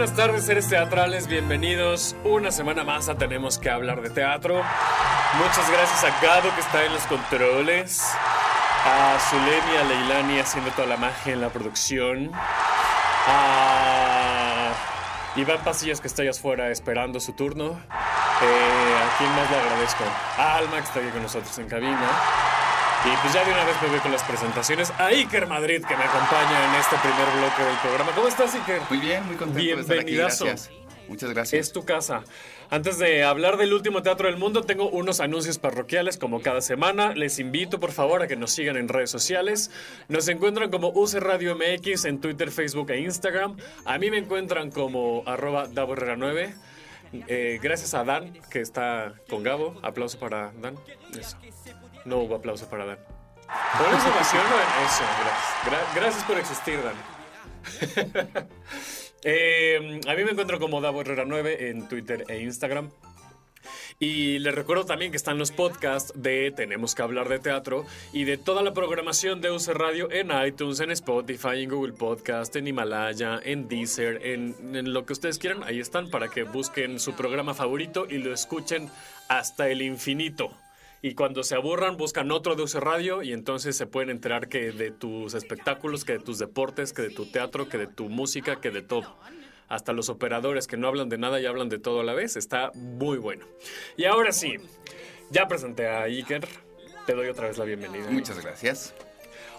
Buenas tardes, seres teatrales, bienvenidos una semana más a Tenemos que hablar de teatro. Muchas gracias a Gado que está en los controles, a Zulemi, a Leilani haciendo toda la magia en la producción, a Iván Pasillas que está allá afuera esperando su turno. Eh, ¿A quién más le agradezco? A Alma que está aquí con nosotros en cabina. Y pues ya de una vez me voy con las presentaciones. A Iker Madrid que me acompaña en este primer bloque del programa. ¿Cómo estás, Iker? Muy bien, muy contento de estar aquí. Bienvenidazo. Gracias. Muchas gracias. Es tu casa. Antes de hablar del último teatro del mundo, tengo unos anuncios parroquiales como cada semana. Les invito por favor a que nos sigan en redes sociales. Nos encuentran como UC Radio MX en Twitter, Facebook e Instagram. A mí me encuentran como arroba Davo Herrera 9. Eh, gracias a Dan, que está con Gabo. Aplauso para Dan. Eso. No hubo aplauso para Dan. ¿Por eso? Eso, gracias. Gra- gracias por existir, Dan. Eh, a mí me encuentro como Davo Herrera 9 en Twitter e Instagram. Y les recuerdo también que están los podcasts de Tenemos que hablar de teatro y de toda la programación de UC Radio en iTunes, en Spotify, en Google Podcast, en Himalaya, en Deezer, en lo que ustedes quieran. Ahí están para que busquen su programa favorito y lo escuchen hasta el infinito. Y cuando se aburran, buscan otro de UC Radio y entonces se pueden enterar que de tus espectáculos, que de tus deportes, que de tu teatro, que de tu música, que de todo. Hasta los operadores que no hablan de nada y hablan de todo a la vez. Está muy bueno. Y ahora sí, ya presenté a Iker. Te doy otra vez la bienvenida. Muchas gracias.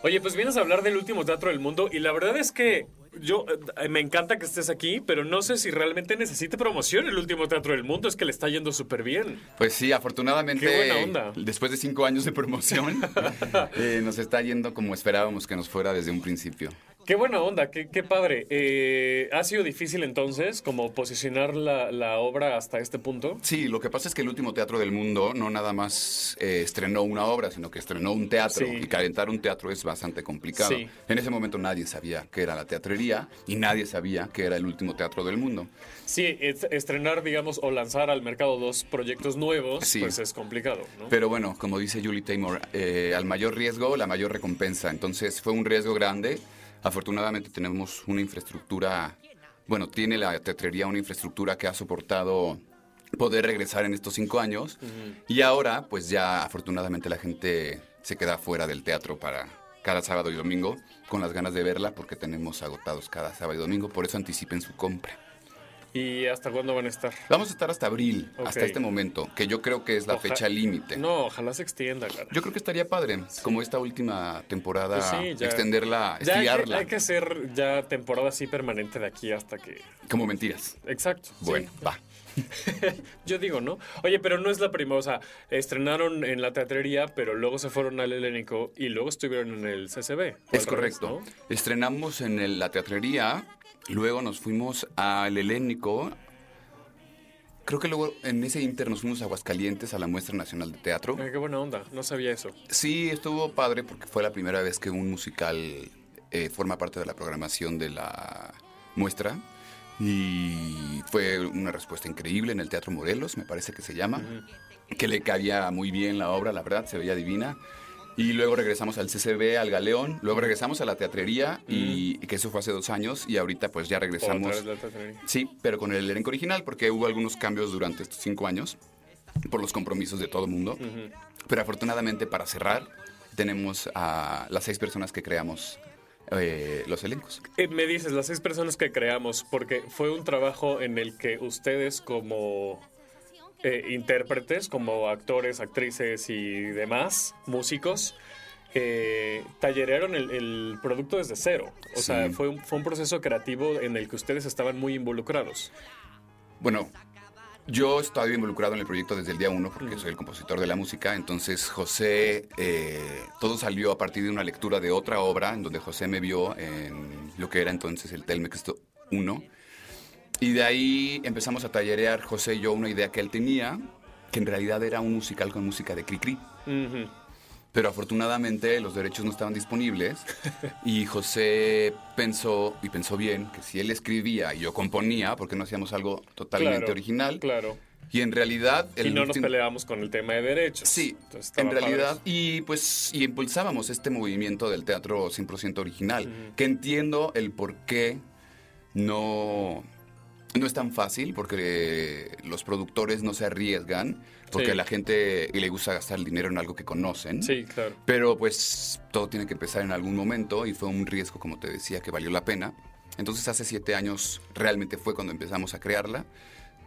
Oye, pues vienes a hablar del último teatro del mundo y la verdad es que yo eh, me encanta que estés aquí, pero no sé si realmente necesite promoción el último teatro del mundo. Es que le está yendo súper bien. Pues sí, afortunadamente, Qué buena onda. después de cinco años de promoción, eh, nos está yendo como esperábamos que nos fuera desde un principio. Qué buena onda, qué, qué padre. Eh, ¿Ha sido difícil entonces como posicionar la, la obra hasta este punto? Sí, lo que pasa es que el último teatro del mundo no nada más eh, estrenó una obra, sino que estrenó un teatro. Sí. Y calentar un teatro es bastante complicado. Sí. En ese momento nadie sabía qué era la teatrería y nadie sabía qué era el último teatro del mundo. Sí, es- estrenar, digamos, o lanzar al mercado dos proyectos nuevos, Sí. pues es complicado, ¿no? Pero bueno, como dice Julie Taymor, eh, al mayor riesgo, la mayor recompensa. Entonces fue un riesgo grande. Afortunadamente tenemos una infraestructura, bueno, tiene la teatrería una infraestructura que ha soportado poder regresar en estos cinco años. Y ahora, pues ya afortunadamente la gente se queda fuera del teatro para cada sábado y domingo con las ganas de verla porque tenemos agotados cada sábado y domingo. Por eso anticipen su compra. ¿Y hasta cuándo van a estar? Vamos a estar hasta abril, hasta este momento, que yo creo que es la Oja- fecha límite. No, ojalá se extienda, cara. Yo creo que estaría padre, como esta última temporada, Pues sí, ya. extenderla, Ya estirarla, hay que hacer ya temporada así permanente de aquí hasta que... como mentiras. Exacto. sí. Bueno, va. Yo digo, ¿no? Oye, pero no es la primera, o sea, estrenaron en la teatrería, pero luego se fueron al Helénico y luego estuvieron en el CCB. Es correcto. revés, ¿no? Estrenamos en el- la teatrería, luego nos fuimos al Helénico. Creo que luego en ese inter nos fuimos a Aguascalientes a la Muestra Nacional de Teatro. Ay, qué buena onda, no sabía eso. Sí, estuvo padre porque fue la primera vez que un musical eh, forma parte de la programación de la muestra. Y fue una respuesta increíble en el Teatro Morelos, me parece que se llama. Que le cabía muy bien la obra, la verdad, se veía divina. Y luego regresamos al CCB, al Galeón, luego regresamos a la teatrería, y que eso fue hace dos años, y ahorita pues ya regresamos. Otra vez la. Sí, pero con el elenco original, porque hubo algunos cambios durante estos cinco años, por los compromisos de todo el mundo. Pero afortunadamente para cerrar, tenemos a las seis personas que creamos eh, los elencos. Eh, me dices, las seis personas que creamos, porque fue un trabajo en el que ustedes como eh, intérpretes, como actores, actrices y demás, músicos, eh, tallerearon el, el producto desde cero. O Sí. sea, fue un, fue un proceso creativo en el que ustedes estaban muy involucrados. Bueno, yo estaba involucrado en el proyecto desde el día uno porque soy el compositor de la música. Entonces, José, eh, todo salió a partir de una lectura de otra obra en donde José me vio en lo que era entonces el Telmex 1. Y de ahí empezamos a tallerear José y yo una idea que él tenía, que en realidad era un musical con música de Cricri. Ujú. Pero afortunadamente los derechos no estaban disponibles y José pensó, y pensó bien, que si él escribía y yo componía, porque no hacíamos algo totalmente Claro, original. Claro. Y en realidad... y no nos peleábamos con el tema de derechos. Sí, en realidad, y pues, y impulsábamos este movimiento del teatro 100% original, que entiendo el por qué no, no es tan fácil, porque los productores no se arriesgan, porque Sí. a la gente le gusta gastar el dinero en algo que conocen. Sí, claro. Pero pues todo tiene que empezar en algún momento y fue un riesgo, como te decía, que valió la pena. Entonces hace siete años realmente fue cuando empezamos a crearla.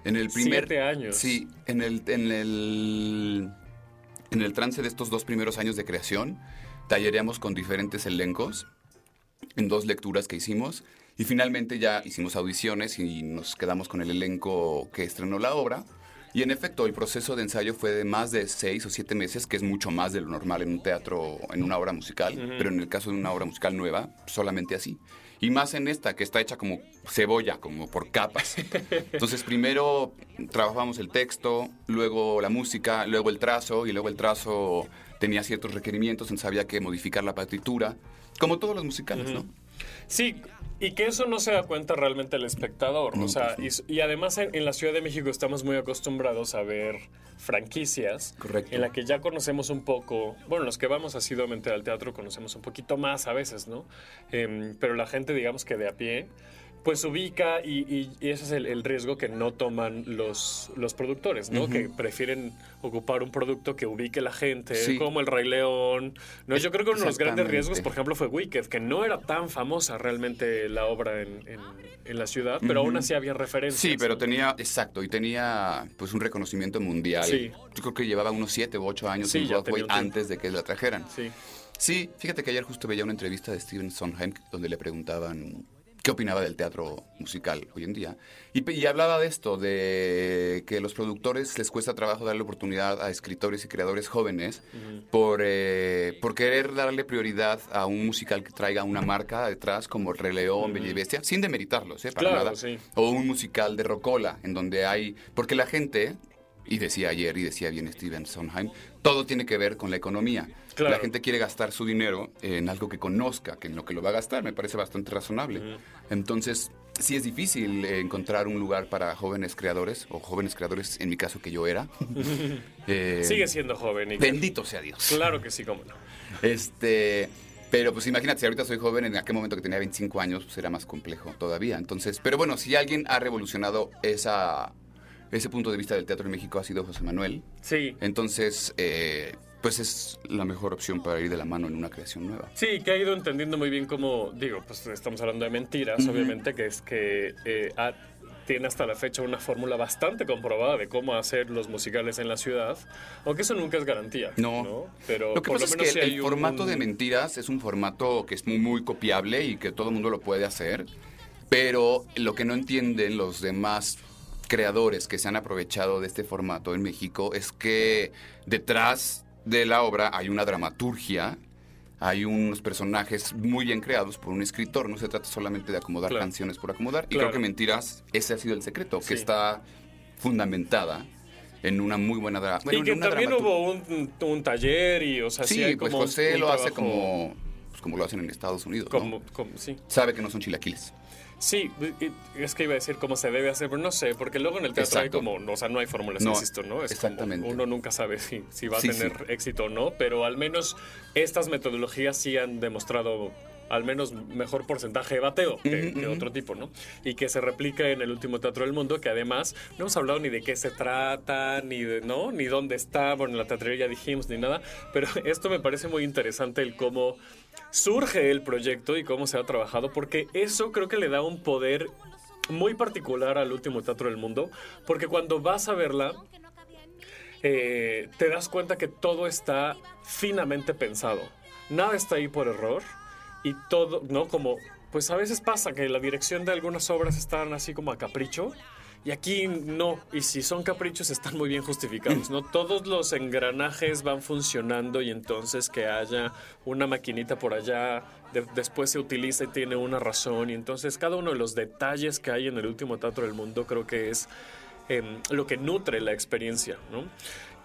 En el primer... Siete años. Sí, en el, en el, en el trance de estos dos primeros años de creación, tallereamos con diferentes elencos en dos lecturas que hicimos y finalmente ya hicimos audiciones y nos quedamos con el elenco que estrenó la obra. Y en efecto, el proceso de ensayo fue de más de seis o siete meses, que es mucho más de lo normal en un teatro, en una obra musical, pero en el caso de una obra musical nueva, solamente así. Y más en esta, que está hecha como cebolla, como por capas. Entonces, primero trabajamos el texto, luego la música, luego el trazo, y luego el trazo tenía ciertos requerimientos, entonces había que modificar la partitura, como todos los musicales, ¿no? Sí, y que eso no se da cuenta realmente el espectador. No, o sea, pues y, y además en, en la Ciudad de México estamos muy acostumbrados a ver franquicias. Correcto. En la que ya conocemos un poco. Bueno, los que vamos asiduamente al teatro conocemos un poquito más a veces, ¿no? Em, pero la gente, digamos que de a pie. Pues ubica y, y- y ese es el, el riesgo que no toman los, los productores, ¿no? Que prefieren ocupar un producto que ubique la gente, Sí. como el Rey León. No, yo creo que uno de los grandes riesgos, por ejemplo, fue Wicked, que no era tan famosa realmente la obra en, en- en la ciudad, pero aún así había referencias. Sí, pero tenía, exacto, y tenía pues un reconocimiento mundial. Sí. Yo creo que llevaba unos siete u ocho años Sí, en Broadway antes de que la trajeran. Sí. Sí, fíjate que ayer justo veía una entrevista de Steven Sondheim donde le preguntaban qué opinaba del teatro musical hoy en día. Y, hablaba de esto, de que los productores les cuesta trabajo darle oportunidad a escritores y creadores jóvenes por, eh, por querer darle prioridad a un musical que traiga una marca detrás como El Rey León, Bella y Bestia, sin demeritarlos, ¿eh? Para Claro, nada. sí. O un musical de Rocola, en donde hay... Porque la gente, y decía ayer, y decía bien Steven Sondheim, todo tiene que ver con la economía. Claro. La gente quiere gastar su dinero en algo que conozca, que en lo que lo va a gastar, me parece bastante razonable. Entonces, sí es difícil encontrar un lugar para jóvenes creadores, o jóvenes creadores, en mi caso que yo era. Eh, Sigue siendo joven. Y Bendito sea Dios. Claro que sí, cómo no. Este, pero pues imagínate, si ahorita soy joven, en aquel momento que tenía 25 años, pues era más complejo todavía. Entonces, pero bueno, si alguien ha revolucionado esa, ese punto de vista del teatro en México ha sido José Manuel. Sí. Entonces, eh, pues es la mejor opción para ir de la mano en una creación nueva. Sí, que ha ido entendiendo muy bien cómo, digo, pues estamos hablando de mentiras, obviamente, que es que eh, ha- tiene hasta la fecha una fórmula bastante comprobada de cómo hacer los musicales en la ciudad, aunque eso nunca es garantía. No. Pero Lo que por pasa lo menos es que el un- formato de mentiras es un formato que es muy, muy copiable y que todo el mundo lo puede hacer, pero lo que no entienden los demás creadores que se han aprovechado de este formato en México es que detrás de la obra hay una dramaturgia, hay unos personajes muy bien creados por un escritor, no se trata solamente de acomodar Claro. canciones por acomodar, y creo que Mentiras, ese ha sido el secreto, Sí. que está fundamentada en una muy buena dra- bueno, y que también hubo un, un taller y, o sea, sí, Sí, hay pues como José lo hace como, pues, como lo hacen en Estados Unidos. ¿no? Como, como- sí. Sabe que no son chilaquiles. Sí, es que iba a decir cómo se debe hacer, pero no sé, porque luego en el teatro Exacto. hay como, o sea, no hay fórmulas, No, insisto, ¿no? Es exactamente. Como uno nunca sabe si, si va a Sí, tener sí. éxito o no, pero al menos estas metodologías sí han demostrado al menos mejor porcentaje de bateo que, otro tipo, ¿no? Y que se replica en el último teatro del mundo, que además no hemos hablado ni de qué se trata, ni de, ¿no? Ni dónde está, bueno, en la teatrería ya dijimos, ni nada, pero esto me parece muy interesante el cómo surge el proyecto y cómo se ha trabajado, porque eso creo que le da un poder muy particular al último teatro del mundo, porque cuando vas a verla, eh, te das cuenta que todo está finamente pensado. Nada está ahí por error y todo, ¿no? Como, pues a veces pasa que la dirección de algunas obras están así como a capricho. Y aquí no, y si son caprichos están muy bien justificados, ¿no? Todos los engranajes van funcionando y entonces que haya una maquinita por allá, de- después se utiliza y tiene una razón, y entonces cada uno de los detalles que hay en el último teatro del mundo creo que es em, lo que nutre la experiencia, ¿no?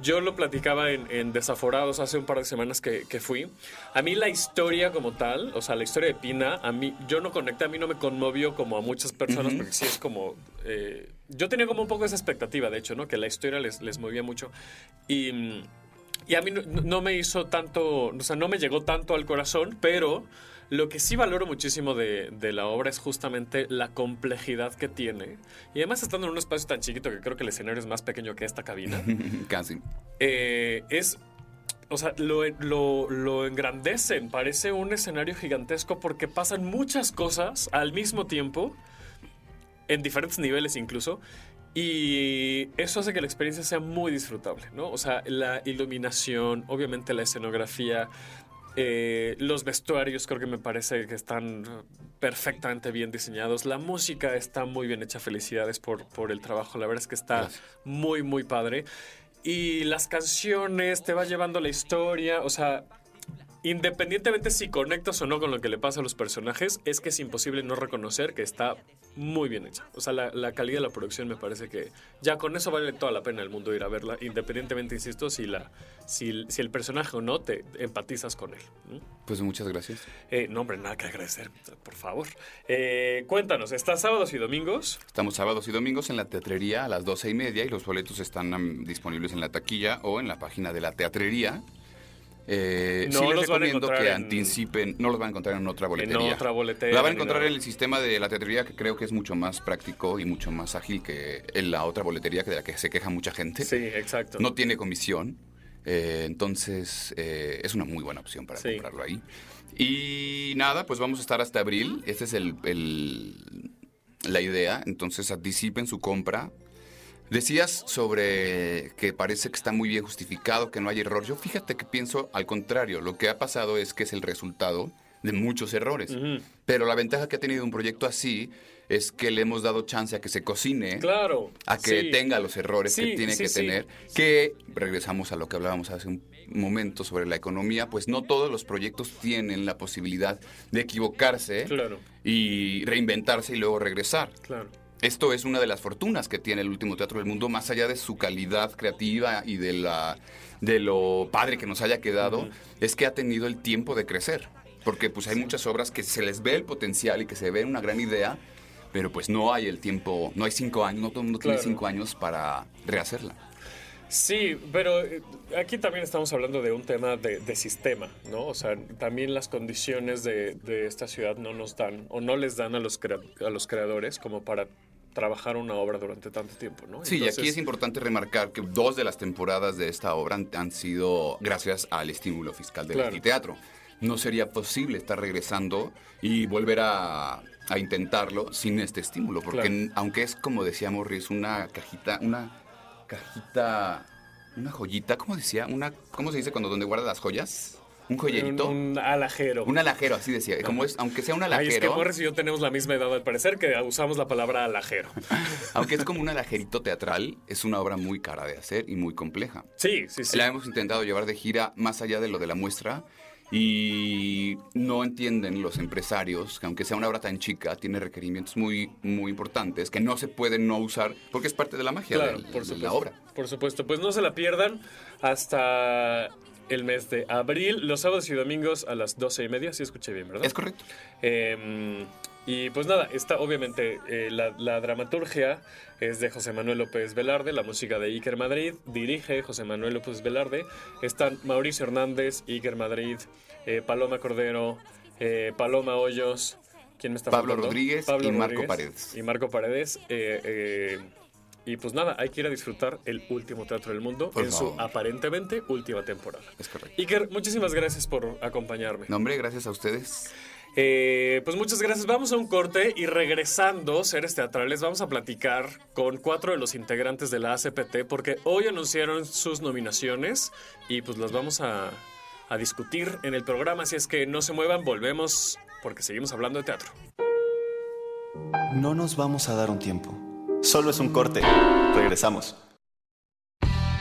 Yo lo platicaba en, en Desaforados hace un par de semanas que, que fui. A mí la historia como tal, o sea, la historia de Pina, a mí, yo no conecté, a mí no me conmovió como a muchas personas, porque sí es como... eh, yo tenía como un poco esa expectativa, de hecho, ¿no? Que la historia les, les movía mucho. Y... y a mí no, no me hizo tanto, o sea, no me llegó tanto al corazón, pero lo que sí valoro muchísimo de, de la obra es justamente la complejidad que tiene. Y además estando en un espacio tan chiquito que creo que el escenario es más pequeño que esta cabina, Casi. eh, es... O sea, lo, lo, lo engrandecen, parece un escenario gigantesco porque pasan muchas cosas al mismo tiempo, en diferentes niveles incluso, y eso hace que la experiencia sea muy disfrutable, ¿no? O sea, la iluminación, obviamente la escenografía, eh, los vestuarios creo que me parece que están perfectamente bien diseñados. La música está muy bien hecha. Felicidades por, por el trabajo. La verdad es que está Gracias. muy, muy padre. Y las canciones te va llevando la historia. O sea, independientemente si conectas o no con lo que le pasa a los personajes, es que es imposible no reconocer que está muy bien hecha. O sea, la, la calidad de la producción me parece que ya con eso vale toda la pena el mundo ir a verla, independientemente, insisto, si, la, si, si el personaje o no te empatizas con él. Pues muchas gracias. Eh, no, hombre, nada que agradecer, por favor. Eh, cuéntanos, ¿está sábados y domingos? Estamos sábados y domingos en la teatrería a las doce y media y los boletos están disponibles en la taquilla o en la página de la teatrería. Eh, No sí les los van a recomiendo encontrar que en- anticipen, no los van a encontrar en otra boletería. otra boletería La van a encontrar en el sistema de la teatrería que creo que es mucho más práctico y mucho más ágil que en la otra boletería que de la que se queja mucha gente. Sí, exacto. No tiene comisión, eh, entonces eh, es una muy buena opción para Sí. comprarlo ahí. Y nada, pues vamos a estar hasta abril. Esta es el, el- la idea. Entonces anticipen su compra. Decías sobre que parece que está muy bien justificado, que no hay error. Yo fíjate que pienso al contrario. Lo que ha pasado es que es el resultado de muchos errores. Pero la ventaja que ha tenido un proyecto así es que le hemos dado chance a que se cocine Claro. a que sí. tenga los errores Sí, que tiene sí, que tener, que regresamos a lo que hablábamos hace un momento sobre la economía, pues no todos los proyectos tienen la posibilidad de equivocarse Claro, y reinventarse y luego regresar. claro. Esto es una de las fortunas que tiene el último teatro del mundo, más allá de su calidad creativa y de la de lo padre que nos haya quedado, es que ha tenido el tiempo de crecer. Porque pues hay muchas obras que se les ve el potencial y que se ve una gran idea, pero pues no hay el tiempo, no hay cinco años, no todo el mundo Claro. tiene cinco años para rehacerla. Sí, pero eh, aquí también estamos hablando de un tema de, de sistema, ¿no? O sea, también las condiciones de, de esta ciudad no nos dan o no les dan a los, crea- a los creadores como para trabajar una obra durante tanto tiempo, ¿no? Sí, y aquí es importante remarcar que dos de las temporadas de esta obra han, han sido gracias al estímulo fiscal del Claro. anfiteatro. No sería posible estar regresando y volver a, a intentarlo sin este estímulo, porque Claro. aunque es como decía Morris, una cajita, una cajita, una joyita, ¿cómo decía? Una, ¿cómo se dice cuando donde guardas las joyas? Un joyerito. Un, un alajero. Un alajero, así decía. Como es, aunque sea un Ay, es que alajero, Morris y yo tenemos la misma edad al parecer que usamos la palabra alajero. aunque es como un alajerito teatral, es una obra muy cara de hacer y muy compleja. Sí, sí, sí. La hemos intentado llevar de gira más allá de lo de la muestra y no entienden los empresarios que aunque sea una obra tan chica, tiene requerimientos muy, muy importantes que no se pueden no usar porque es parte de la magia Claro, del- por de supuesto. la obra. Por supuesto. Pues no se la pierdan hasta el mes de abril, los sábados y domingos a las 12 y media, si escuché bien, ¿verdad? Es correcto. Eh, y pues nada, está obviamente eh, la, la dramaturgia es de José Manuel López Velarde, la música de Iker Madrid, dirige José Manuel López Velarde, están Mauricio Hernández, Iker Madrid, eh, Paloma Cordero, eh, Paloma Hoyos, ¿quién me está Pablo faltando? Rodríguez y Marco Paredes. Y Marco Paredes. eh, eh, y pues nada, hay que ir a disfrutar el último teatro del mundo Por en su aparentemente última temporada. Es correcto. Iker, muchísimas gracias por acompañarme. No, hombre, gracias a ustedes. Eh, pues muchas gracias. Vamos a un corte y regresando, seres teatrales, vamos a platicar con cuatro de los integrantes de la ACPT porque hoy anunciaron sus nominaciones y pues las vamos a, a discutir en el programa. Así es que no se muevan, volvemos porque seguimos hablando de teatro. No nos vamos a dar un tiempo. Solo es un corte. Regresamos.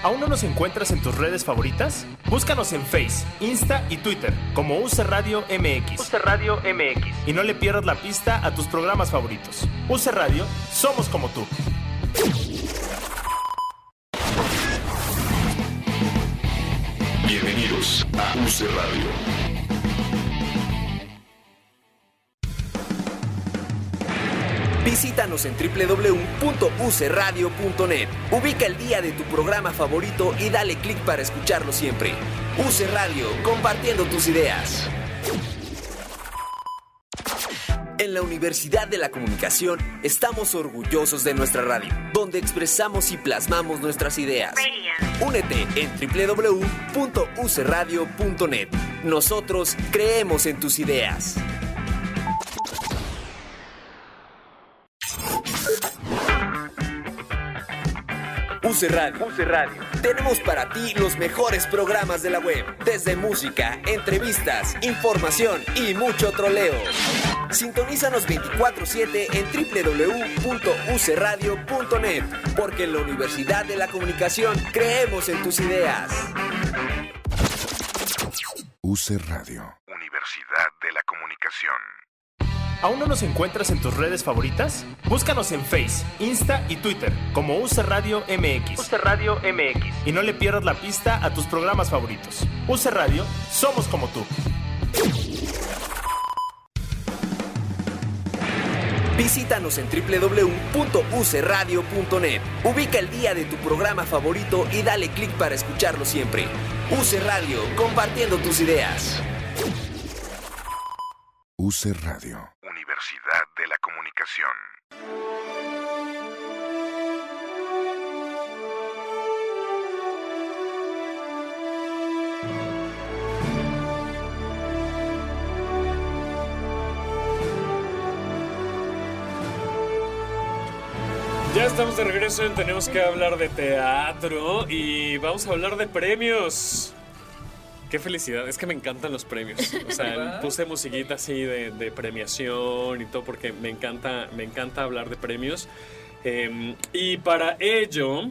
¿Aún no nos encuentras en tus redes favoritas? Búscanos en Face, Insta y Twitter como UC Radio MX. UC Radio MX. Y no le pierdas la pista a tus programas favoritos. UC Radio, somos como tú. Bienvenidos a UC Radio. Visítanos en www.ucradio.net. Ubica el día de tu programa favorito y dale clic para escucharlo siempre. UC Radio, compartiendo tus ideas. En la Universidad de la Comunicación estamos orgullosos de nuestra radio, donde expresamos y plasmamos nuestras ideas. Únete en www.ucradio.net. Nosotros creemos en tus ideas. UC Radio. Tenemos para ti los mejores programas de la web, desde música, entrevistas, información y mucho troleo. Sintonízanos 24/7 en www.ucradio.net, porque en la Universidad de la Comunicación creemos en tus ideas. UC Radio. Universidad de la Comunicación. ¿Aún no nos encuentras en tus redes favoritas? Búscanos en Face, Insta y Twitter como UC Radio MX. UC Radio MX. Y no le pierdas la pista a tus programas favoritos. UC Radio, somos como tú. Visítanos en www.ucradio.net. Ubica el día de tu programa favorito y dale clic para escucharlo siempre. UC Radio, compartiendo tus ideas. UC Radio. Universidad de la Comunicación. Ya estamos de regreso en Tenemos que hablar de teatro y vamos a hablar de premios. Qué felicidad, es que me encantan los premios. O sea, puse musiquita así de, de premiación y todo porque me encanta, me encanta hablar de premios. Eh, y para ello,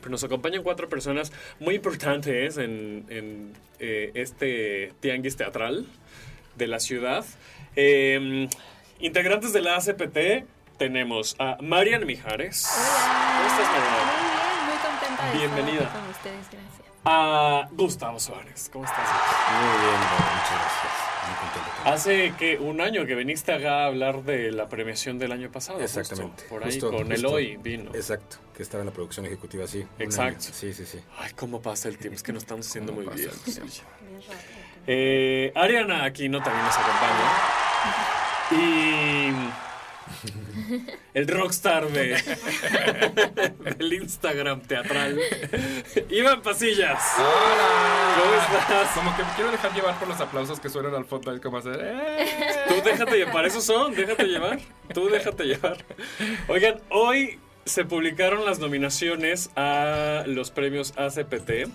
pues nos acompañan cuatro personas muy importantes en, en, eh, este tianguis teatral de la ciudad. Eh, integrantes de la ACPT tenemos a Marian Mijares. ¿Cómo estás, Marian? Muy bien, muy contenta de Bienvenida. estar aquí con ustedes. A Gustavo Suárez. ¿Cómo estás? Muy bien, muchas gracias. Muy contento. Hace que un año que viniste acá a hablar de la premiación del año pasado. justo, Exactamente. por ahí Justo, con. Eloy vino. Exacto, que estaba en la producción ejecutiva, sí. Exacto. Sí, sí, sí. Ay, cómo pasa el tiempo. Es que nos estamos haciendo muy. Bien. Eh, Ariana Aquino también nos acompaña. Y el rockstar de, del Instagram teatral, Iván Pasillas. ¡Hola! ¿Cómo estás? Como que me quiero dejar llevar por los aplausos que suenan al fondo. Es como hacer. "Eh". Tú déjate llevar, para eso son, déjate llevar. Tú déjate llevar. Oigan, hoy se publicaron las nominaciones a los premios ACPT.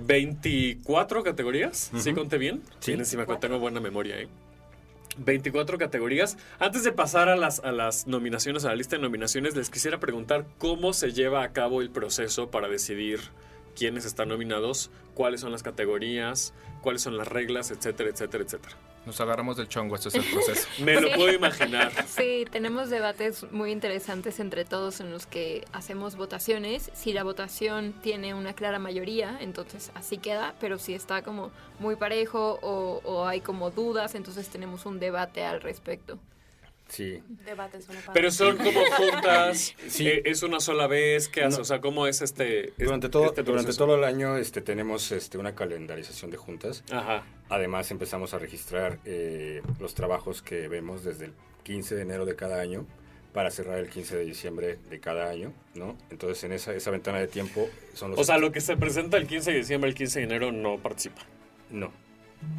24 categorías, ¿sí conté bien? Sí, encima tengo buena memoria, ¿eh? 24 categorías. Antes de pasar a las, a las nominaciones, a la lista de nominaciones, les quisiera preguntar cómo se lleva a cabo el proceso para decidir quiénes están nominados, cuáles son las categorías, cuáles son las reglas, etcétera, etcétera, etcétera. Nos agarramos del chongo, eso es el proceso. Me lo puedo imaginar. Sí, tenemos debates muy interesantes entre todos en los que hacemos votaciones. Si la votación tiene una clara mayoría, entonces así queda, pero si está como muy parejo o, o hay como dudas, entonces tenemos un debate al respecto. Sí. Debates Pero son como juntas, Sí. eh, es una sola vez, ¿qué hace? No. O sea, ¿cómo es este Durante este- todo, este durante todo el año este, tenemos este, una calendarización de juntas. Ajá. Además empezamos a registrar eh, los trabajos que vemos desde el 15 de enero de cada año para cerrar el 15 de diciembre de cada año, ¿no? Entonces en esa, esa ventana de tiempo son los... O sea, lo que se presenta el 15 de diciembre, el 15 de enero no participa. No,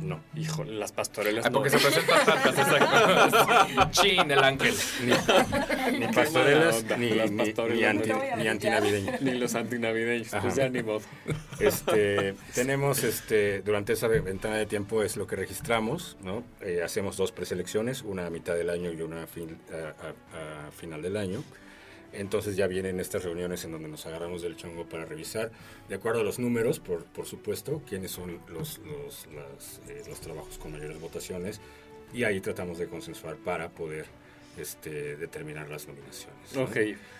no. Híjole, las pastorelas Ah, no. porque se presentan tantas, exacto. Chin, el ángel. Ni pastorelas, onda, ni, las ni, pastorelas ni, no. anti, a ni brillar. antinavideñas. Ni los antinavideños, pues Ajá. ya ni modo. Este, tenemos este, durante esa ventana de tiempo es lo que registramos, ¿no? Eh, hacemos dos preselecciones, una a mitad del año y una a, fin- a- a- a final del año. Entonces ya vienen estas reuniones en donde nos agarramos del chongo para revisar, de acuerdo a los números, por, por supuesto, quiénes son los, los, las, eh, los trabajos con mayores votaciones y ahí tratamos de consensuar para poder este, determinar las nominaciones. ¿no? Ok.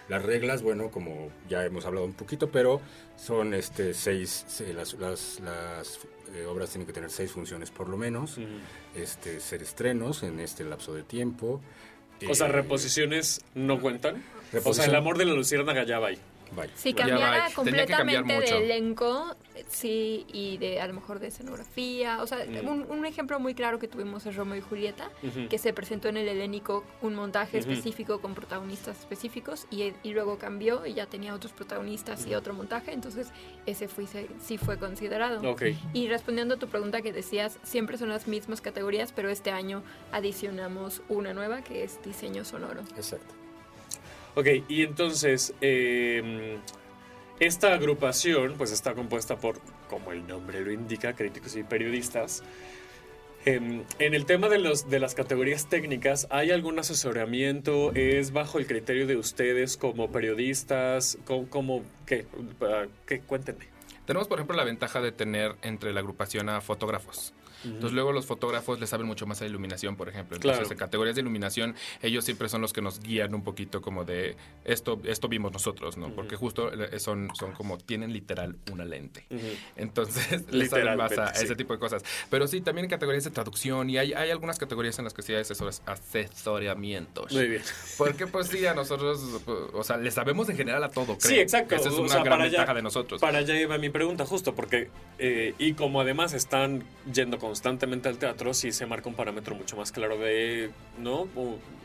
Las reglas, bueno, como ya hemos hablado un poquito, pero son este seis, se- las, las, las, eh, obras tienen que tener seis funciones por lo menos, este, ser estrenos en este lapso de tiempo. O sea, eh, reposiciones no cuentan. O sea, el amor de la luciérnaga ya va ahí. vaya. Si cambiara completamente de elenco, sí, y de a lo mejor de escenografía. O sea, Mm. un, un ejemplo muy claro que tuvimos es Romeo y Julieta, que se presentó en el helénico un montaje específico con protagonistas específicos y, y luego cambió y ya tenía otros protagonistas y otro montaje. Entonces, ese fue, se- sí fue considerado. Y respondiendo a tu pregunta que decías, siempre son las mismas categorías, pero este año adicionamos una nueva que es diseño sonoro. Exacto. Ok, y entonces, eh, esta agrupación pues está compuesta por, como el nombre lo indica, críticos y periodistas. Em, en el tema de, los, de las categorías técnicas, ¿hay algún asesoramiento? ¿Es bajo el criterio de ustedes como periodistas? ¿Cómo, cómo- qué? Ah, ¿Qué? Cuéntenme. Tenemos, por ejemplo, la ventaja de tener entre la agrupación a fotógrafos. Entonces luego los fotógrafos les saben mucho más a iluminación, por ejemplo. Entonces Claro. en categorías de iluminación ellos siempre son los que nos guían un poquito como de esto esto vimos nosotros, ¿no? Porque justo eh, son, son como tienen literal una lente. Entonces les saben más a sí. ese tipo de cosas. Pero sí, también en categorías de traducción y hay, hay algunas categorías en las que sí hay asesores- asesoramientos. Muy bien. Porque pues sí, a nosotros, o sea, le sabemos en general a todo, creo. Sí, exacto. Esa es O una sea, gran allá- ventaja de nosotros. Para allá iba mi pregunta, justo, porque, eh, y como además están yendo constantemente al teatro, sí se marca un parámetro mucho más claro de, ¿no?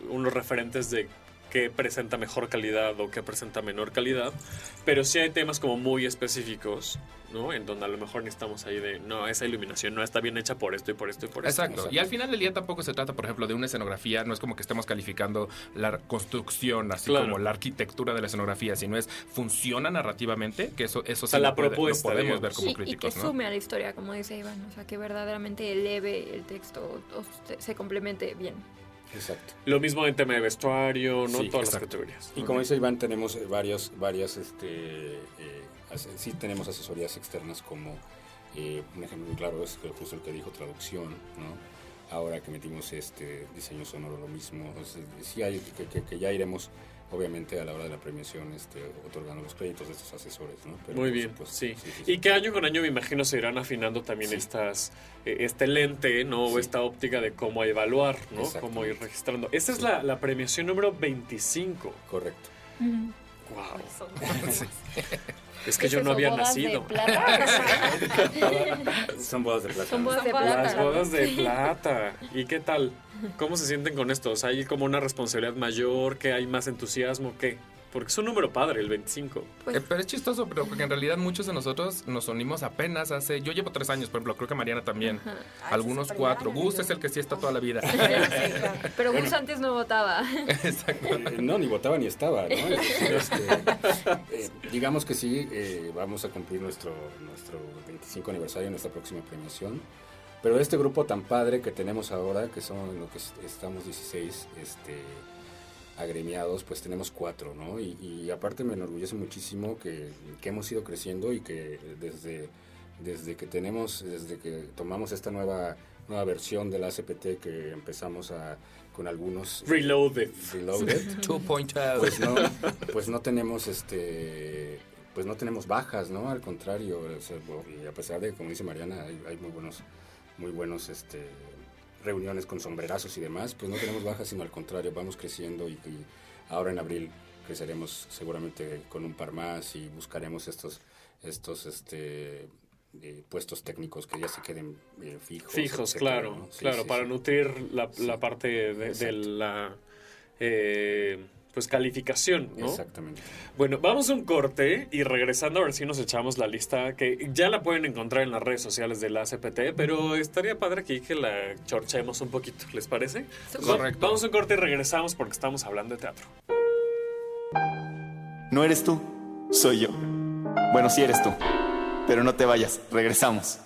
Unos referentes de qué presenta mejor calidad o qué presenta menor calidad, pero sí hay temas como muy específicos, ¿no? En donde a lo mejor necesitamos ahí de, no, esa iluminación no está bien hecha por esto y por esto y por esto. Exacto. Y al final del día tampoco se trata, por ejemplo, de una escenografía. No es como que estemos calificando la construcción, así Claro. como la arquitectura de la escenografía, sino es funciona narrativamente, que eso, eso O sea, sí la lo puede- lo podemos digamos. ver como Sí, y que críticos, ¿no? sume a la historia, como dice Iván, o sea, que verdaderamente eleve el texto o se complemente bien. Exacto. Lo mismo en tema de vestuario, ¿no? Sí, Todas exacto. las categorías. Y como dice Iván, tenemos eh, varias, varias, este, eh, sí tenemos asesorías externas como, eh, un ejemplo muy claro es justo el que dijo traducción, ¿no? Ahora que metimos este diseño sonoro lo mismo, entonces, sí hay que, que- que ya iremos, obviamente, a la hora de la premiación, este, otorgando los créditos de estos asesores, ¿no? Pero, Muy bien, supuesto, sí. sí, sí, sí. Y que año con año me imagino se irán afinando también Sí. estas eh, este lente, ¿no? O esta óptica de cómo evaluar, ¿no? Cómo ir registrando. Esta es la, la premiación número 25. Correcto. Wow. Es que yo ¿Qué no había nacido. Son bodas de plata. Son bodas de plata. Las bodas de plata. ¿Y qué tal? ¿Cómo se sienten con esto? O sea, ¿Hay como una responsabilidad mayor? ¿Que hay más entusiasmo? ¿Qué? Porque es un número padre, el 25. Pues, Eh, pero es chistoso, pero porque en realidad muchos de nosotros nos unimos apenas hace. Yo llevo tres años, por ejemplo, creo que Mariana también. Algunos cuatro. Gus es el que sí está toda la vida. pero Gus antes no votaba. Eh, no, ni votaba ni estaba, ¿no? Este, eh, digamos que sí, eh, vamos a cumplir nuestro, nuestro 25 aniversario en nuestra próxima premiación. Pero este grupo tan padre que tenemos ahora, que son lo que es- estamos 16 este, agremiados, pues tenemos cuatro, ¿no? Y, y aparte me enorgullece muchísimo que, que hemos ido creciendo y que desde, desde que tenemos, desde que tomamos esta nueva nueva versión de la ACPT que empezamos a, con algunos... Reloaded. Reloaded. 2.0. Pues no, pues no tenemos este pues no tenemos bajas, ¿no? Al contrario, o sea, y a pesar de, como dice Mariana, hay, hay muy buenos, muy buenos este, reuniones con sombrerazos y demás, pues no tenemos bajas, sino al contrario, vamos creciendo y, y ahora en abril creceremos seguramente con un par más y buscaremos estos, estos este, eh, puestos técnicos que ya se queden eh, fijos. Fijos, etcétera, claro, ¿no? Sí, claro, sí, para sí. nutrir la, la parte de, de la eh, pues calificación, ¿no? Exactamente. Bueno, vamos a un corte y regresando a ver si nos echamos la lista que ya la pueden encontrar en las redes sociales de la CPT, pero estaría padre aquí que la chorchemos un poquito, ¿les parece? Correcto. Vamos a un corte y regresamos porque estamos hablando de teatro. No eres tú, soy yo. Bueno, sí eres tú. Pero no te vayas, regresamos.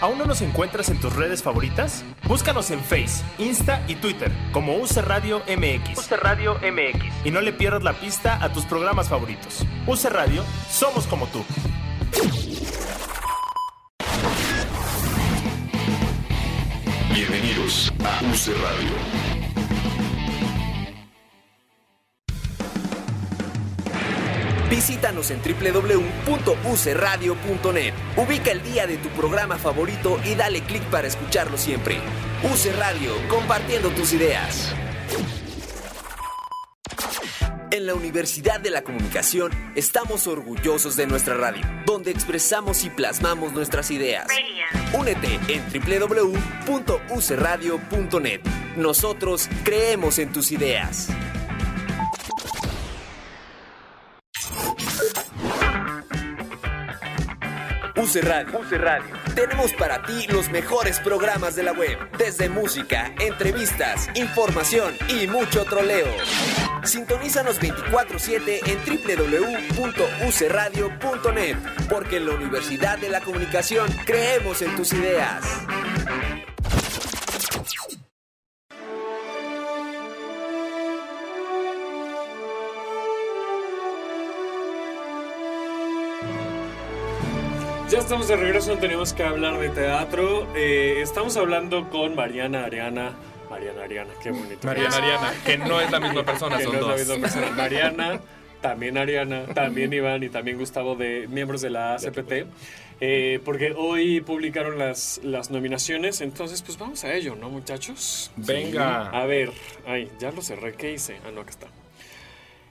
¿Aún no nos encuentras en tus redes favoritas? Búscanos en Face, Insta y Twitter como UC Radio MX. UC Radio MX. Y no le pierdas la pista a tus programas favoritos. UC Radio, somos como tú. Bienvenidos a UC Radio. Visítanos en www.ucradio.net. Ubica el día de tu programa favorito y dale clic para escucharlo siempre. UC Radio, compartiendo tus ideas. En la Universidad de la Comunicación estamos orgullosos de nuestra radio, donde expresamos y plasmamos nuestras ideas. Únete en www.ucradio.net. Nosotros creemos en tus ideas. Radio. Radio. Tenemos para ti los mejores programas de la web, desde música, entrevistas, información y mucho troleo. Sintonízanos 24/7 en www.ucradio.net, porque en la Universidad de la Comunicación creemos en tus ideas. Estamos de regreso, no tenemos que hablar de teatro. Eh, estamos hablando con Mariana Ariana. Mariana Ariana, qué bonito. Mariana Ariana, que no es la misma persona, Que son no es la misma persona. Mariana, también Ariana, también Iván y también Gustavo, de miembros de la ACPT. Eh, porque hoy publicaron las, las nominaciones, entonces pues vamos a ello, ¿no, muchachos? Venga. A ver, ay, ya lo cerré, ¿qué hice? Ah, no, acá está.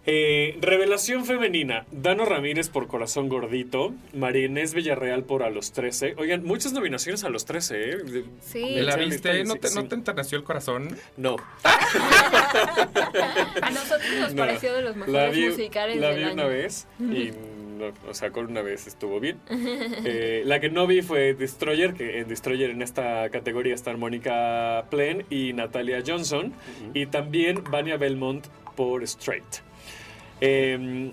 Eh, revelación femenina. Dano Ramírez por Corazón Gordito. María Inés Villarreal por A los 13. Oigan, muchas nominaciones a los 13, ¿eh? De- Sí. ¿La viste? ¿No te, sí. ¿No te enterneció el corazón? No. A nosotros nos No. pareció de los La mejores vi, musicales la del vi año. una vez y, no, o sea, con una vez estuvo bien. Eh, la que no vi fue Destroyer, que en Destroyer en esta categoría están Mónica Plen y Natalia Johnson. Y también Vania Belmont por Straight. Eh,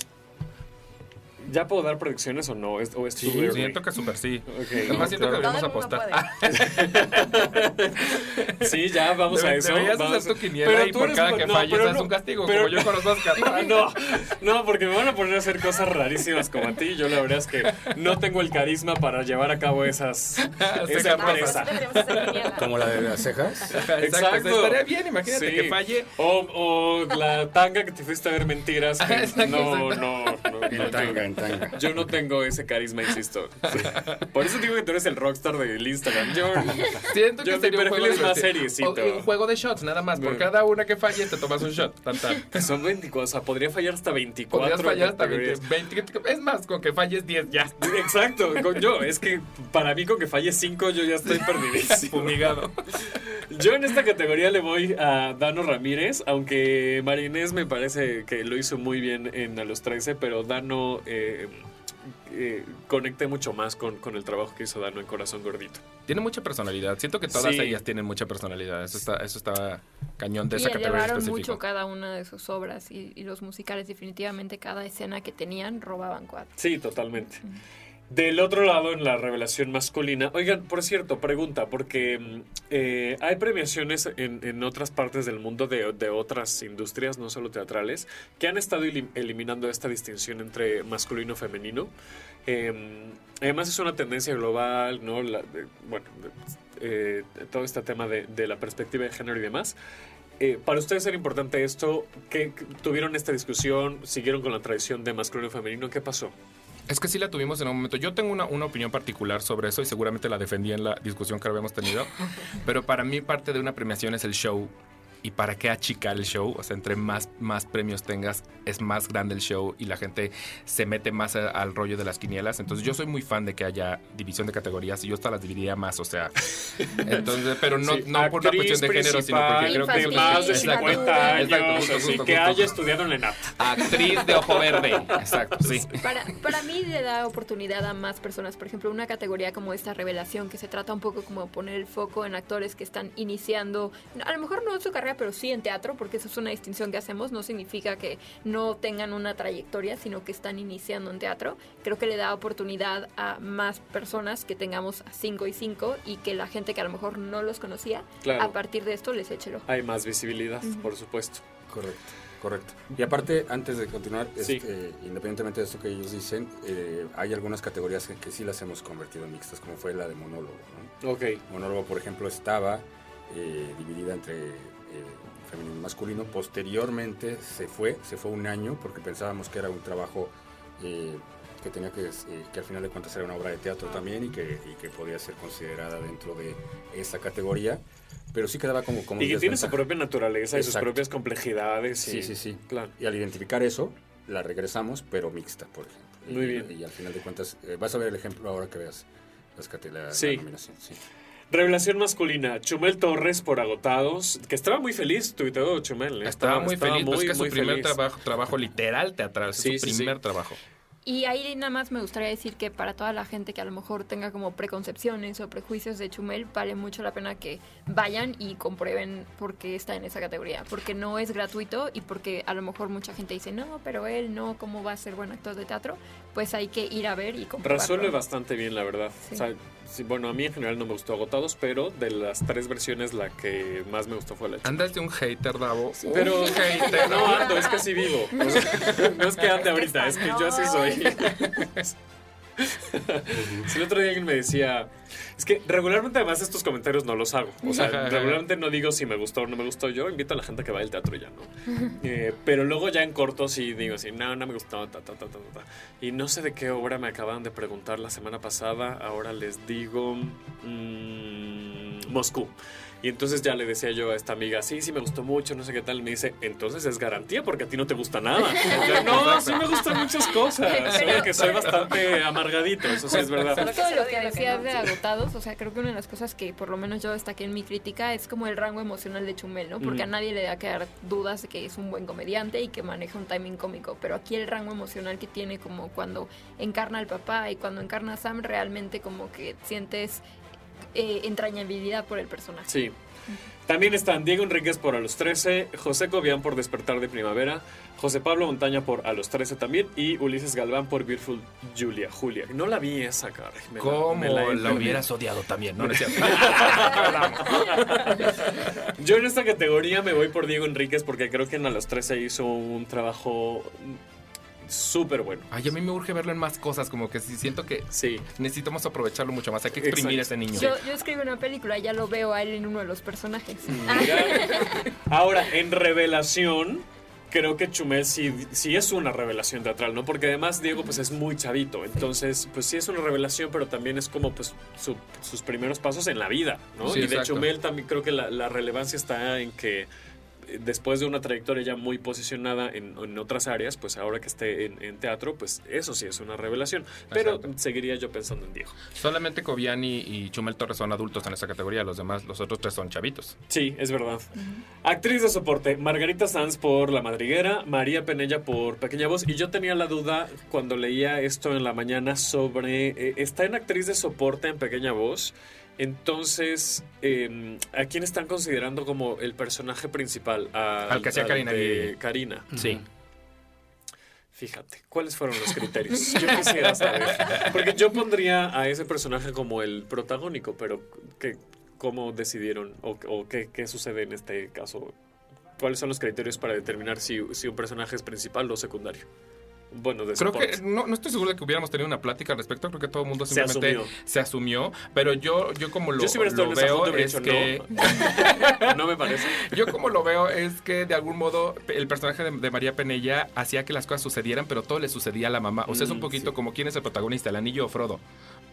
¿Ya puedo dar predicciones o no? ¿Es- ¿O es Sí, siento que súper sí. Ok, Además, no, siento que claro. debemos apostar. Sí, ya vamos a Debe- eso. deberías vamos hacer a- tu quiniela y tú por eres- cada que falles pero das un castigo, como yo con los Oscars. No, no, porque me van a poner a hacer cosas rarísimas como a ti. Yo la verdad es que no tengo el carisma para llevar a cabo esas esa empresa. Como la de las cejas. Exacto. Estaría bien, imagínate Sí. que falle. O, o la tanga que te fuiste a ver mentiras. que Exacto, no, exacto. no, no, no, en tanga. Yo no tengo ese carisma, insisto. Por eso digo que tú eres el rockstar del Instagram. Yo, Siento yo que mi perfil juego es más seriecito. O- Un juego de shots, nada más. Por Bueno. cada una que falle, te tomas un shot. Tan, tan. Son 24, o sea, podría fallar hasta 24. Podrías fallar hasta categorías. 20, 20. Es más, con que falles 10 ya. Exacto, con yo, es que para mí con que falle 5 yo ya estoy perdidísimo. Fumigado. Yo en esta categoría le voy a Dano Ramírez, aunque Marinés me parece que lo hizo muy bien en A los 13, pero Dano eh, eh, conecté mucho más con, con el trabajo que hizo Dano en Corazón Gordito. Tiene mucha personalidad. Siento que todas Sí. ellas tienen mucha personalidad. Eso está, eso está cañón de Y esa categoría específica. mucho cada una de sus obras y, y los musicales definitivamente cada escena que tenían robaban cuatro. Sí, totalmente. Del otro lado, en la revelación masculina, oigan, por cierto, pregunta, porque mm, eh, hay premiaciones en, en otras partes del mundo de, otras industrias, no solo teatrales, que han estado elim- eliminando esta distinción entre masculino y femenino. Eh, además es una tendencia global, ¿no? La- bueno, eh, todo este tema de, de la perspectiva de género y demás. Eh, para ustedes era importante esto, que tuvieron esta discusión, siguieron con la tradición de masculino y femenino, ¿qué pasó? Es que sí la tuvimos en un momento. Yo tengo una, una opinión particular sobre eso y seguramente la defendí en la discusión que habíamos tenido. Pero para mí parte de una premiación es el show. ¿Y para qué achicar el show? O sea, entre más, más premios tengas, es más grande el show y la gente se mete más a- al rollo de las quinielas. Entonces yo soy muy fan de que haya división de categorías y yo hasta las dividiría más, o sea. Entonces, pero no, Sí, no por una cuestión de género, sino porque creo que... de más de Exacto, 50 años, exacto, justo, así, justo, que justo. haya estudiado en la ENAP. Actriz de ojo verde. Exacto, sí. Para, para mí le da oportunidad a más personas. Por ejemplo, una categoría como esta revelación, que se trata un poco como poner el foco en actores que están iniciando, a lo mejor no en su carrera, pero sí en teatro, porque eso es una distinción que hacemos. No significa que no tengan una trayectoria, sino que están iniciando en teatro. Creo que le da oportunidad a más personas que tengamos a 5 y 5 y que la gente que a lo mejor no los conocía, Claro. a partir de esto les eche el ojo. Hay más visibilidad, por supuesto. Correcto, correcto. Y aparte, antes de continuar, Sí. este, independientemente de esto que ellos dicen, eh, hay algunas categorías que, que sí las hemos convertido en mixtas, como fue la de monólogo. ¿no? Ok. Monólogo, por ejemplo, estaba eh, dividida entre femenino y masculino. Posteriormente se fue, se fue un año porque pensábamos que era un trabajo eh, que tenía que, eh, que al final de cuentas era una obra de teatro también y que, y que podía ser considerada dentro de esa categoría. Pero sí quedaba como... como Y que tiene su propia naturaleza y sus propias complejidades. Sí, y- sí, sí. Claro. Y al identificar eso, la regresamos, pero mixta, por ejemplo. Muy Y- bien. Y, al final de cuentas, eh, vas a ver el ejemplo ahora que veas las la, la Sí. nominación. Sí. Revelación masculina, Chumel Torres por Agotados, que estaba muy feliz, tuiteó Chumel. ¿eh? Estaba muy feliz, pues muy, es que es su muy primer feliz. trabajo, trabajo literal teatral, es Sí, su sí, primer sí. trabajo. Y ahí nada más me gustaría decir que para toda la gente que a lo mejor tenga como preconcepciones o prejuicios de Chumel, vale mucho la pena que vayan y comprueben por qué está en esa categoría. Porque no es gratuito y porque a lo mejor mucha gente dice, no, pero él no, ¿cómo va a ser buen actor de teatro? Pues hay que ir a ver y comprobarlo. Resuelve bastante bien, la verdad. Sí. O sea, sí, bueno, a mí en general no me gustó Agotados, pero de las tres versiones la que más me gustó fue la de Chumel. Andas de un hater, Davo. Pero Un hater. no ando, es que sí vivo. O sea, no es que ande ahorita, es que yo así soy. Si el otro día alguien me decía, es que regularmente además estos comentarios no los hago. O sea, regularmente no digo si me gustó o no me gustó. Yo invito a la gente que vaya al teatro y ya, ¿no? Eh, pero luego ya en corto sí digo así, no, no me gustó, ta, ta, ta, ta, ta, ta. Y no sé de qué obra me acaban de preguntar la semana pasada. Ahora les digo mm, Moscú. Y entonces ya le decía yo a esta amiga, sí, sí me gustó mucho, no sé qué tal. Y me dice, entonces es garantía porque a ti no te gusta nada. Yo, no, sí me gustan muchas cosas. Solo que soy bastante amargadito, eso sí es verdad. Justo lo que decías de agotados, o sea, creo que una de las cosas que por lo menos yo destaqué en mi crítica es como el rango emocional de Chumel, ¿no? Porque a nadie le da que dar dudas de que es un buen comediante y que maneja un timing cómico, pero aquí el rango emocional que tiene como cuando encarna al papá y cuando encarna a Sam, realmente como que sientes eh, entrañabilidad por el personaje. Sí. También están Diego Enríquez por A los 13, José Cobian por Despertar de Primavera, José Pablo Montaña por A los 13 también y Ulises Galván por Beautiful Julia. Julia. No la vi esa, cara. Me la- ¿Cómo me la he la perdido. hubieras odiado también? No, no. Yo en esta categoría me voy por Diego Enríquez porque creo que en A los 13 hizo un trabajo súper bueno. Ay, a mí me urge verlo en más cosas, como que sí siento que sí. necesitamos aprovecharlo mucho más. Hay que exprimir Exacto. ese niño. Yo, yo escribo una película y ya lo veo a él en uno de los personajes. Ahora, en revelación, creo que Chumel sí, sí es una revelación teatral, ¿no? Porque además Diego pues es muy chavito, entonces pues sí es una revelación, pero también es como pues su- sus primeros pasos en la vida, ¿no? Sí, y de exacto. Chumel también creo que la, la relevancia está en que después de una trayectoria ya muy posicionada en, en otras áreas, pues ahora que esté en, en teatro, pues eso sí es una revelación. Pero seguiría yo pensando en Diego. Solamente Cobian y, y Chumel Torres son adultos en esa categoría, los demás, los otros tres son chavitos. Sí, es verdad. Actriz de soporte, Margarita Sanz por La Madriguera, María Penella por Pequeña Voz. Y yo tenía la duda cuando leía esto en la mañana sobre... eh, está en actriz de soporte en Pequeña Voz. Entonces, eh, ¿a quién están considerando como el personaje principal? A- Al que hacía Karina de Guille. Karina. Sí. Fíjate, ¿cuáles fueron los criterios? Yo quisiera saber. Porque yo pondría a ese personaje como el protagónico, pero ¿qué, ¿cómo decidieron o, o qué, qué sucede en este caso? ¿Cuáles son los criterios para determinar si, si un personaje es principal o secundario? Bueno, de Creo que no, no estoy seguro de que hubiéramos tenido una plática al respecto. Creo que todo el mundo Se simplemente asumió. se asumió. Pero yo, yo como lo, Yo si veo es dicho que no. no me parece. yo como lo veo es que de algún modo el personaje de, de María Penella hacía que las cosas sucedieran, pero todo le sucedía a la mamá. O sea, es un Mm, poquito como quién es el protagonista, el anillo o Frodo.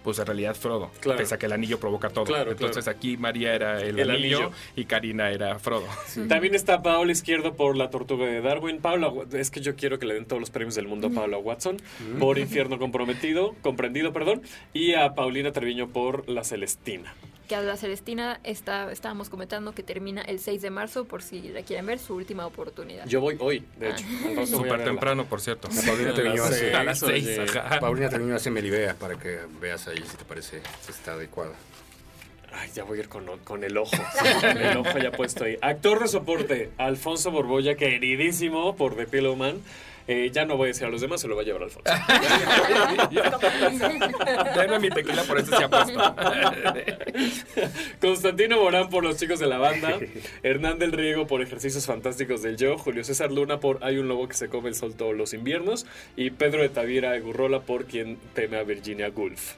Pues en realidad Frodo, Claro. pese a que el anillo provoca todo. Claro, Entonces aquí María era el, El anillo, anillo. y Karina era Frodo. También está Paola Izquierdo por La Tortuga de Darwin. Paola, es que yo quiero que le den todos los premios del mundo a Paola Watson por Infierno Comprometido, Comprendido, perdón, y a Paulina Treviño por La Celestina. Que a la Celestina está, estábamos comentando que termina el 6 de marzo, por si la quieren ver, su última oportunidad. Yo voy hoy, de hecho. Al rato voy a Súper temprano, por cierto. A Paulina Treviño hace, a las seis, oye. ajá. Paulina Treviño hace Melibea para que veas ahí si te parece si está adecuada. Ay, ya voy a ir con, con el ojo. sí, con el ojo ya puesto ahí. Actor de soporte, Alfonso Borbolla, queridísimo por The Pillow Man. Eh, ya no voy a decir a los demás, se lo va a llevar Alfonso. Denme mi tequila, por eso se. Constantino Morán por Los Chicos de la Banda. Hernán del Riego por Ejercicios Fantásticos del Yo. Julio César Luna por Hay un lobo que se come el sol todos los inviernos. Y Pedro de Tavira Gurrola por Quien teme a Virginia Woolf.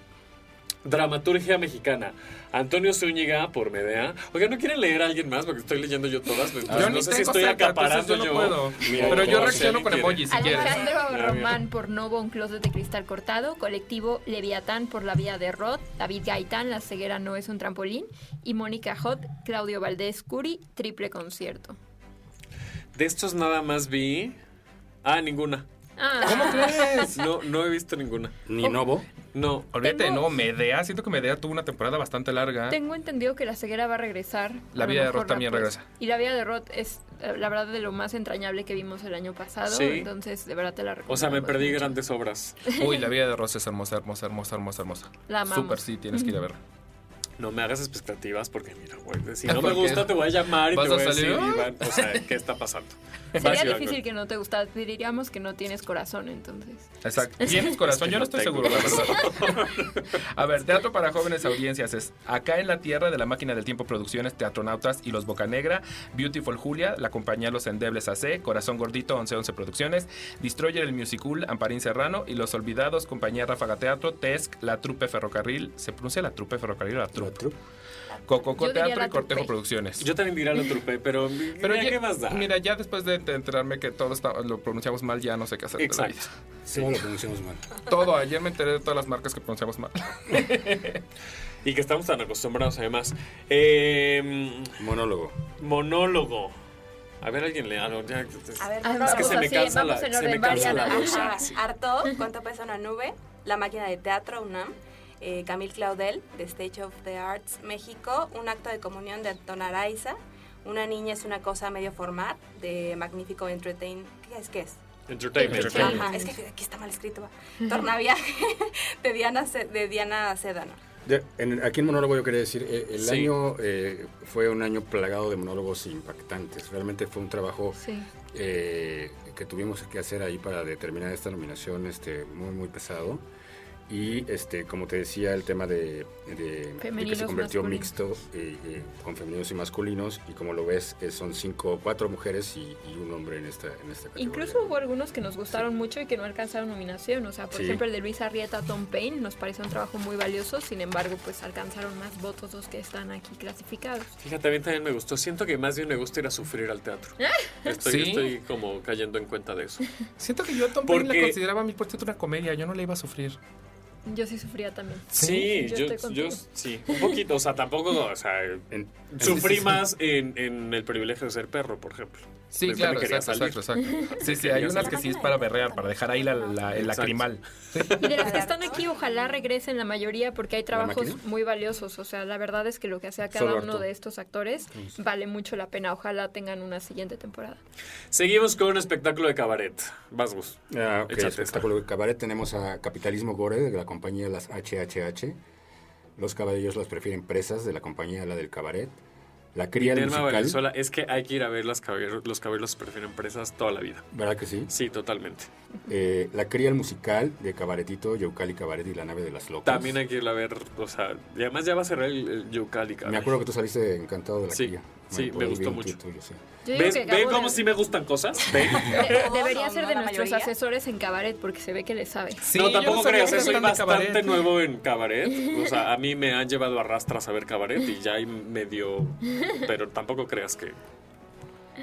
Dramaturgia mexicana. Antonio Zúñiga por Medea. Oiga, ¿no quieren leer a alguien más? Porque estoy leyendo yo todas. Pues, Yo no sé si estoy acaparando yo. no puedo. Pero yo reacciono con emojis, si quieres. Alejandro Román por Novo, un closet de cristal cortado. Colectivo Leviatán por La Vía de Rod. David Gaitán, La ceguera no es un trampolín. Y Mónica Hot, Claudio Valdés Curi, triple concierto. De estos nada más vi. Ah, ninguna. Ah, ¿Cómo crees? No, no he visto ninguna. Ni Novo. No. Olvídate, Tengo- no, Medea. Siento que Medea tuvo una temporada bastante larga. Tengo entendido que la ceguera va a regresar. La A lo vida de mejor Rod también regresa. Y la vida de Rod es, eh, la verdad, de lo más entrañable que vimos el año pasado. Sí. Entonces, de verdad te la recomiendo. O sea, me perdí grandes obras. Uy, la vida de Rosa es hermosa, hermosa, hermosa, hermosa, hermosa. La amamos. Súper, sí, tienes que ir a verla. No me hagas expectativas porque, mira, güey, si ¿Por no me gusta te voy a llamar y ¿Vas te voy a a decir? Iván, o sea, ¿qué está pasando? Sería difícil que no te gustara. Diríamos que no tienes corazón, entonces. Exacto. Tienes corazón, yo no estoy seguro, la verdad. A ver, teatro para jóvenes audiencias es Acá en la Tierra de la Máquina del Tiempo Producciones, Teatronautas y Los Bocanegra, Beautiful Julia, la compañía Los Endebles AC, Corazón Gordito, 1111 Producciones, Destroyer el Musical, Amparín Serrano y Los Olvidados, compañía Ráfaga Teatro, Tesc, La Trupe Ferrocarril, ¿se pronuncia La Trupe Ferrocarril o La Trupe? Cococo Yo diría Teatro La y Cortejo Trupe. Producciones. Yo también diría lo trupe, pero, Pero mira, ya- ¿qué más da? Mira, ya después de, enterarme que todo está- lo pronunciamos mal, ya no sé qué hacer. de la Exacto. vida. Sí, lo pronunciamos mal. Todo, ayer me enteré de todas las marcas que pronunciamos mal. Y que estamos tan acostumbrados además. Eh, Monólogo. monólogo. A ver, alguien le algo. Ya, A ver, es que se me cansa la, vamos en se me cansa la Mariana. voz. Ajá, sí. Arto, ¿cuánto pesa una nube? La máquina de teatro, UNAM. Eh, Camille Claudel, de Stage of the Arts, México. Un acto de comunión de Anton Araiza. Una niña es una cosa medio formal, de Magnífico Entertain. ¿Qué es? ¿Qué es? Entertainment. Entertainment. Ajá, es que aquí está mal escrito. va. Tornaviaje de Diana, de Diana Sedano. De- en- aquí en monólogo yo quería decir, eh, el Sí. año eh, fue un año plagado de monólogos impactantes. Realmente fue un trabajo Sí. eh, que tuvimos que hacer ahí para determinar esta nominación este, muy, muy pesado. Y este, como te decía, el tema de, de- de que se convirtió mixto eh, eh, con femeninos y masculinos. Y como lo ves, eh, son cinco, cuatro mujeres y, y un hombre en esta, en esta categoría. Incluso hubo algunos que nos gustaron mucho y que no alcanzaron nominación. O sea, por Sí. ejemplo, el de Luis Arrieta, Tom Payne, nos pareció un trabajo muy valioso. Sin embargo, pues alcanzaron más votos los que están aquí clasificados. Fíjate, a mí también me gustó. Siento que más bien me gusta ir a sufrir al teatro. Estoy, ¿Sí? estoy como cayendo en cuenta de eso. Siento que yo a Tom ¿Por Payne la qué? consideraba a mí por cierto una comedia, yo no la iba a sufrir. Yo sí sufría también. Sí, Yo sí, un poquito, o sea, tampoco, o sea, En- sufrí más en, en el privilegio de ser perro, por ejemplo. Sí, claro, exacto, salir. exacto, exacto. Sí, sí, hay unas que sí es para berrear, para dejar ahí la, la- el lacrimal. Y de las que están aquí, ojalá regresen la mayoría porque hay trabajos muy valiosos. O sea, la verdad es que lo que hace a cada Solo uno de estos actores vale mucho la pena. Ojalá tengan una siguiente temporada. Seguimos con un espectáculo de cabaret. Vas, Gus. Ah, ok, Échate espectáculo de cabaret. Tenemos a Capitalismo Gore de la compañía Las HHH. Los caballeros las prefieren presas de la compañía La del Cabaret. La Cría Musical. Valenzuela, es que hay que ir a ver las caballeros, los caballeros prefieren presas toda la vida. ¿Verdad que sí? Sí, totalmente. Eh, la Cría el Musical de Cabaretito, Yaucali Cabaret y La Nave de las Locas. También hay que ir a ver, o sea, y además ya va a cerrar el, el Yucali, Me acuerdo que tú saliste encantado de La Sí, Cría. Sí, me gustó mucho. tuyo, sí. Yo digo ¿Ves, que ¿Ven Gabo cómo de- sí me gustan cosas? ¿Ven? de- debería ser de nuestros mayoría. asesores en cabaret porque se ve que le sabe. Sí, no, tampoco creas, que soy bastante Cabaret. nuevo en cabaret. O sea, a mí me han llevado a rastras a ver cabaret y ya hay medio... Pero tampoco creas que...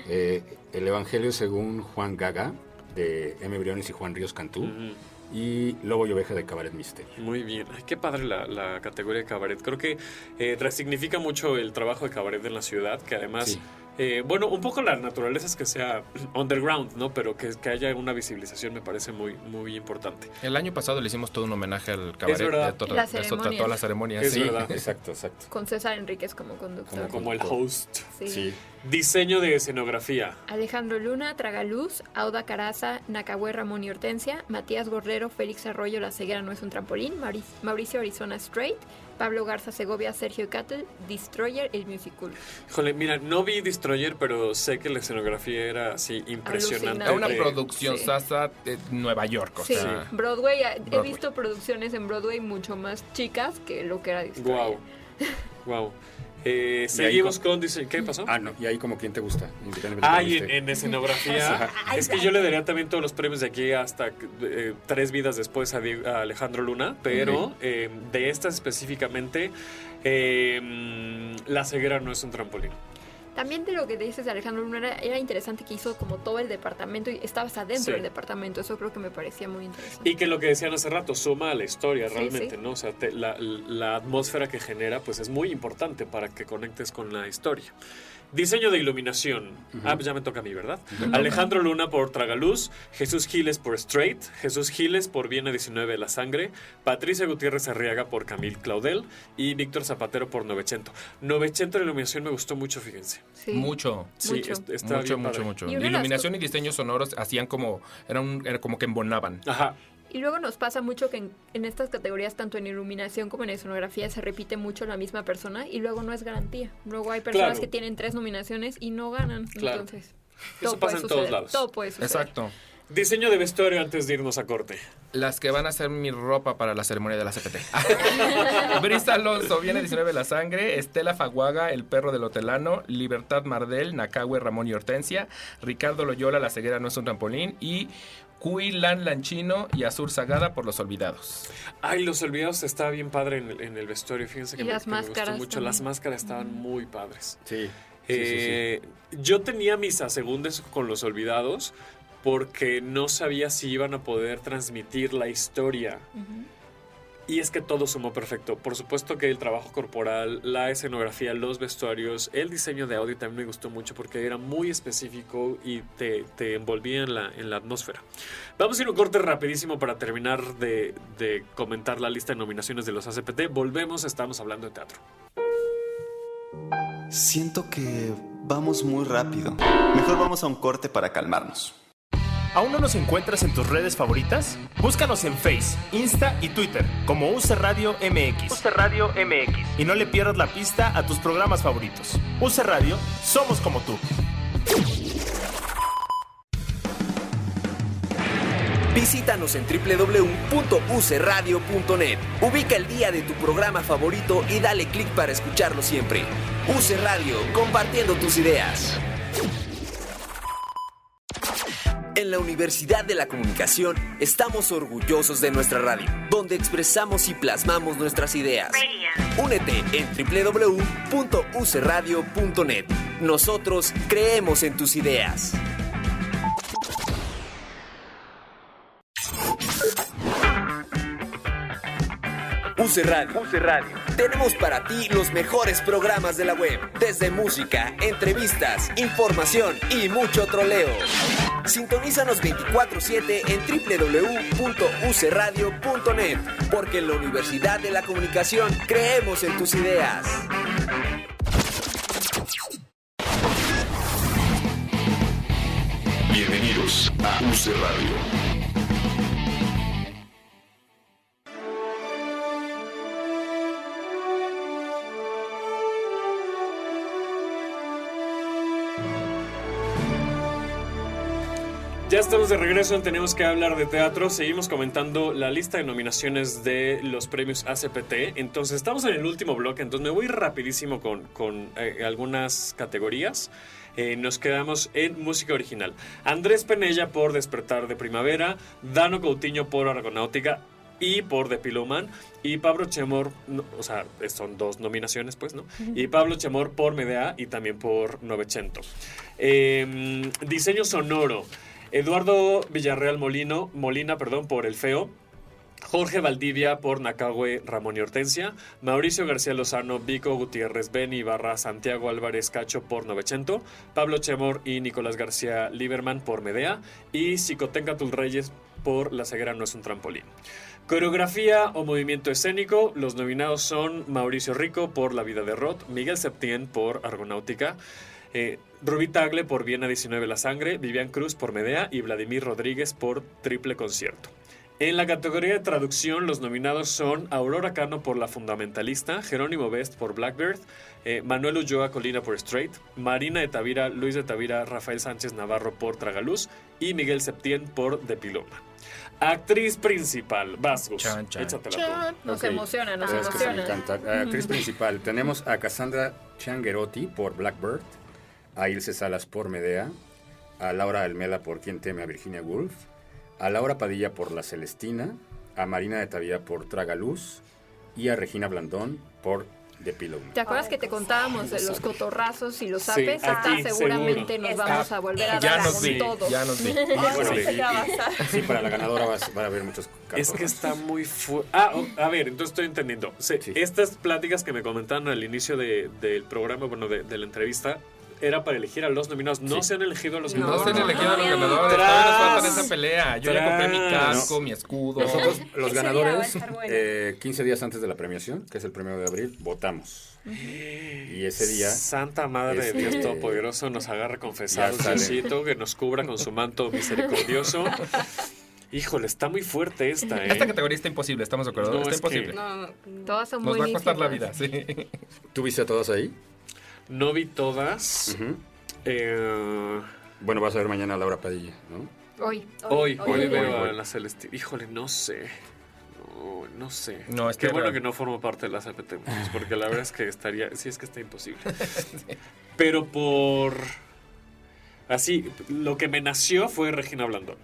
Eh, el Evangelio según Juan Gaga, de M. Briones y Juan Ríos Cantú, Ujú. Y Lobo y Oveja de Cabaret Misterio. Muy bien. Ay, qué padre la, la categoría de cabaret. Creo que eh, resignifica mucho el trabajo de cabaret en la ciudad, que además, Sí. eh, bueno, un poco la naturaleza es que sea underground, ¿no? Pero que, que haya una visibilización me parece muy, muy importante. El año pasado le hicimos todo un homenaje al cabaret verdad. de toda, La de todas las ceremonias. Es sí. verdad. Exacto, exacto. Con César Enríquez como conductor. Como el host. Sí. Sí. Diseño de escenografía. Alejandro Luna, Tragaluz, Auda Caraza, Nacahué Ramón y Hortensia, Matías Gorrero, Félix Arroyo, La Ceguera no es un trampolín, Mauri- Mauricio Arizona Straight, Pablo Garza Segovia, Sergio Cattle, Destroyer, el musical. Híjole, mira, no vi Destroyer, pero sé que la escenografía era así impresionante. Era una producción Sí. sasa de Nueva York. O Sí, sea, Broadway, he visto producciones en Broadway mucho más chicas que lo que era Destroyer. Wow. Wow. Eh, seguimos con- con diseño. ¿Qué pasó? Ah, no, y ahí como quién te gusta, Ah, y en, escenografía. es que yo le daría también todos los premios de aquí hasta eh, tres vidas después a, Alejandro Luna, pero eh, de estas específicamente, eh, mm, La ceguera no es un trampolín. También de lo que dices de Alejandro Luna era, era interesante que hizo como todo el departamento y estabas adentro Sí. del departamento. Eso creo que me parecía muy interesante. Y que lo que decían hace rato suma a la historia Sí, realmente, sí. ¿no? O sea, te- la, la atmósfera que genera pues es muy importante para que conectes con la historia. Diseño de iluminación. Ah, pues ya me toca a mí, ¿verdad? Alejandro Luna por Tragaluz, Jesús Giles por Straight, Jesús Giles por Viena 19 La Sangre, Patricia Gutiérrez Arriaga por Camil Claudel y Víctor Zapatero por Novecento. Novecento de iluminación me gustó mucho, fíjense. Sí. mucho. Sí, Mucho. es- está mucho, bien mucho, mucho. Iluminación y diseños sonoros hacían como, era, un, era como que embonaban. Ajá. Y luego nos pasa mucho que en, en estas categorías, tanto en iluminación como en escenografía, se repite mucho la misma persona y luego no es garantía. Luego hay personas Claro. que tienen tres nominaciones y no ganan. Claro. Entonces, Eso pasa puede en todos lados. Todo puede suceder. Exacto. Diseño de vestuario antes de irnos a corte. Las que van a hacer mi ropa para la ceremonia de la CPT. Brisa Alonso, viene 19 La Sangre, Estela Faguaga, El Perro del Hotelano, Libertad Mardel, Nacahue, Ramón y Hortensia, Ricardo Loyola, La Ceguera no es un trampolín y Cui Lan Lanchino y Azur Sagada por Los Olvidados. Ay, los olvidados está bien padre en el, en el vestuario. Fíjense que, Y me, las que me gustó mucho. también. Las máscaras estaban muy padres. Sí. sí, sí, sí. Eh, Yo tenía mis asegúndes con los olvidados porque no sabía si iban a poder transmitir la historia. Y es que todo sumó perfecto. Por supuesto que el trabajo corporal, la escenografía, los vestuarios, el diseño de audio también me gustó mucho porque era muy específico y te, te envolvía en la, en la atmósfera. Vamos a ir a un corte rapidísimo para terminar de, de comentar la lista de nominaciones de los ACPT. Volvemos, estamos hablando de teatro. Siento que vamos muy rápido. Mejor vamos a un corte para calmarnos. ¿Aún no nos encuentras en tus redes favoritas? Búscanos en Face, Insta y Twitter como UC Radio MX. UC Radio MX. Y no le pierdas la pista a tus programas favoritos. UC Radio, somos como tú. Visítanos en www.ucradio.net. Ubica el día de tu programa favorito y dale clic para escucharlo siempre. UC Radio, compartiendo tus ideas. En la Universidad de la Comunicación estamos orgullosos de nuestra radio, donde expresamos y plasmamos nuestras ideas. Únete en www.ucradio.net. Nosotros creemos en tus ideas. UC Radio. Radio. Tenemos para ti los mejores programas de la web, desde música, entrevistas, información y mucho troleo. Sintonízanos 24/7 en www.ucradio.net, porque en la Universidad de la Comunicación creemos en tus ideas. Bienvenidos a UC Radio. Ya estamos de regreso en Tenemos que hablar de teatro. Seguimos comentando la lista de nominaciones de los premios ACPT. Entonces, estamos en el último bloque, entonces me voy rapidísimo con, con, eh, algunas categorías. Eh, nos quedamos en música original. Andrés Penella por Despertar de Primavera, Dano Coutinho por Argonáutica y por The Pillowman y Pablo Chemor, no, o sea, son dos nominaciones pues, ¿no? Y Pablo Chemor por Medea y también por Novecento. Eh, diseño sonoro. Eduardo Villarreal Molino, Molina perdón, por El Feo. Jorge Valdivia por Nacahue, Ramón y Hortensia. Mauricio García Lozano, Vico Gutiérrez, Beni Barra, Santiago Álvarez Cacho por Novecento. Pablo Chemor y Nicolás García Lieberman por Medea. Y Tul Reyes por La ceguera no es un trampolín. Coreografía o movimiento escénico. Los nominados son Mauricio Rico por La vida de Roth, Miguel Septién por Argonáutica. Eh, Rubí Tagle por Viena 19 La Sangre, Vivian Cruz por Medea y Vladimir Rodríguez por Triple Concierto. En la categoría de traducción, los nominados son Aurora Cano por La Fundamentalista, Jerónimo Best por Blackbird, eh, Manuel Ulloa Colina por Straight, Marina de Tavira, Luis de Tavira, Rafael Sánchez Navarro por Tragaluz y Miguel Septién por De Piloma. Actriz principal, Vascos. Échatela tú. Nos emociona, nos Es que se me emociona. encanta. Actriz principal, tenemos a Cassandra Changuerotti por Blackbird, a Ilse Salas por Medea, a Laura Almela por Quien teme a Virginia Woolf, a Laura Padilla por La Celestina, a Marina de Tavira por Tragaluz y a Regina Blandón por The Pillow. ¿Te acuerdas que te contábamos de los cotorrazos y los Sí, zapes? aquí, Esta seguramente seguro. nos vamos a volver a Ya dar nos con vi, todo. ya nos vi. A y- y-. Sí, para la ganadora vas- va a haber muchos Es cartones. que está muy fuerte. Ah, oh, a ver, entonces estoy entendiendo. Se- Estas pláticas que me comentaron al inicio de- del programa, bueno, de, de la entrevista, era para elegir a los nominados. No se han elegido a los No ganadores. se han elegido a los ganadores. Todavía nos faltan esa pelea. Yo ya compré mi casco, mi escudo. Nosotros, los ganadores, bueno. eh, 15 días antes de la premiación, que es el primero de abril, votamos. Y ese día... Santa Madre este, de Dios Todopoderoso nos agarra confesado. Diosito, que nos cubra con su manto misericordioso. Híjole, está muy fuerte esta, ¿eh? Esta categoría está imposible, ¿estamos de acuerdo? No, está es que- imposible. No, todas son Nos va a costar la vida, sí. ¿Tú viste a todas ahí? No vi todas. Eh, Bueno, vas a ver mañana a Laura Padilla, ¿no? Hoy. hoy, hoy, hoy, veo hoy. a la Celestina. Híjole, no sé. No, no sé. No, es Qué que bueno era- que no formo parte de la CPT, porque la verdad es que estaría. Sí, es que está imposible. Pero por. Así, lo que me nació fue Regina Blandón.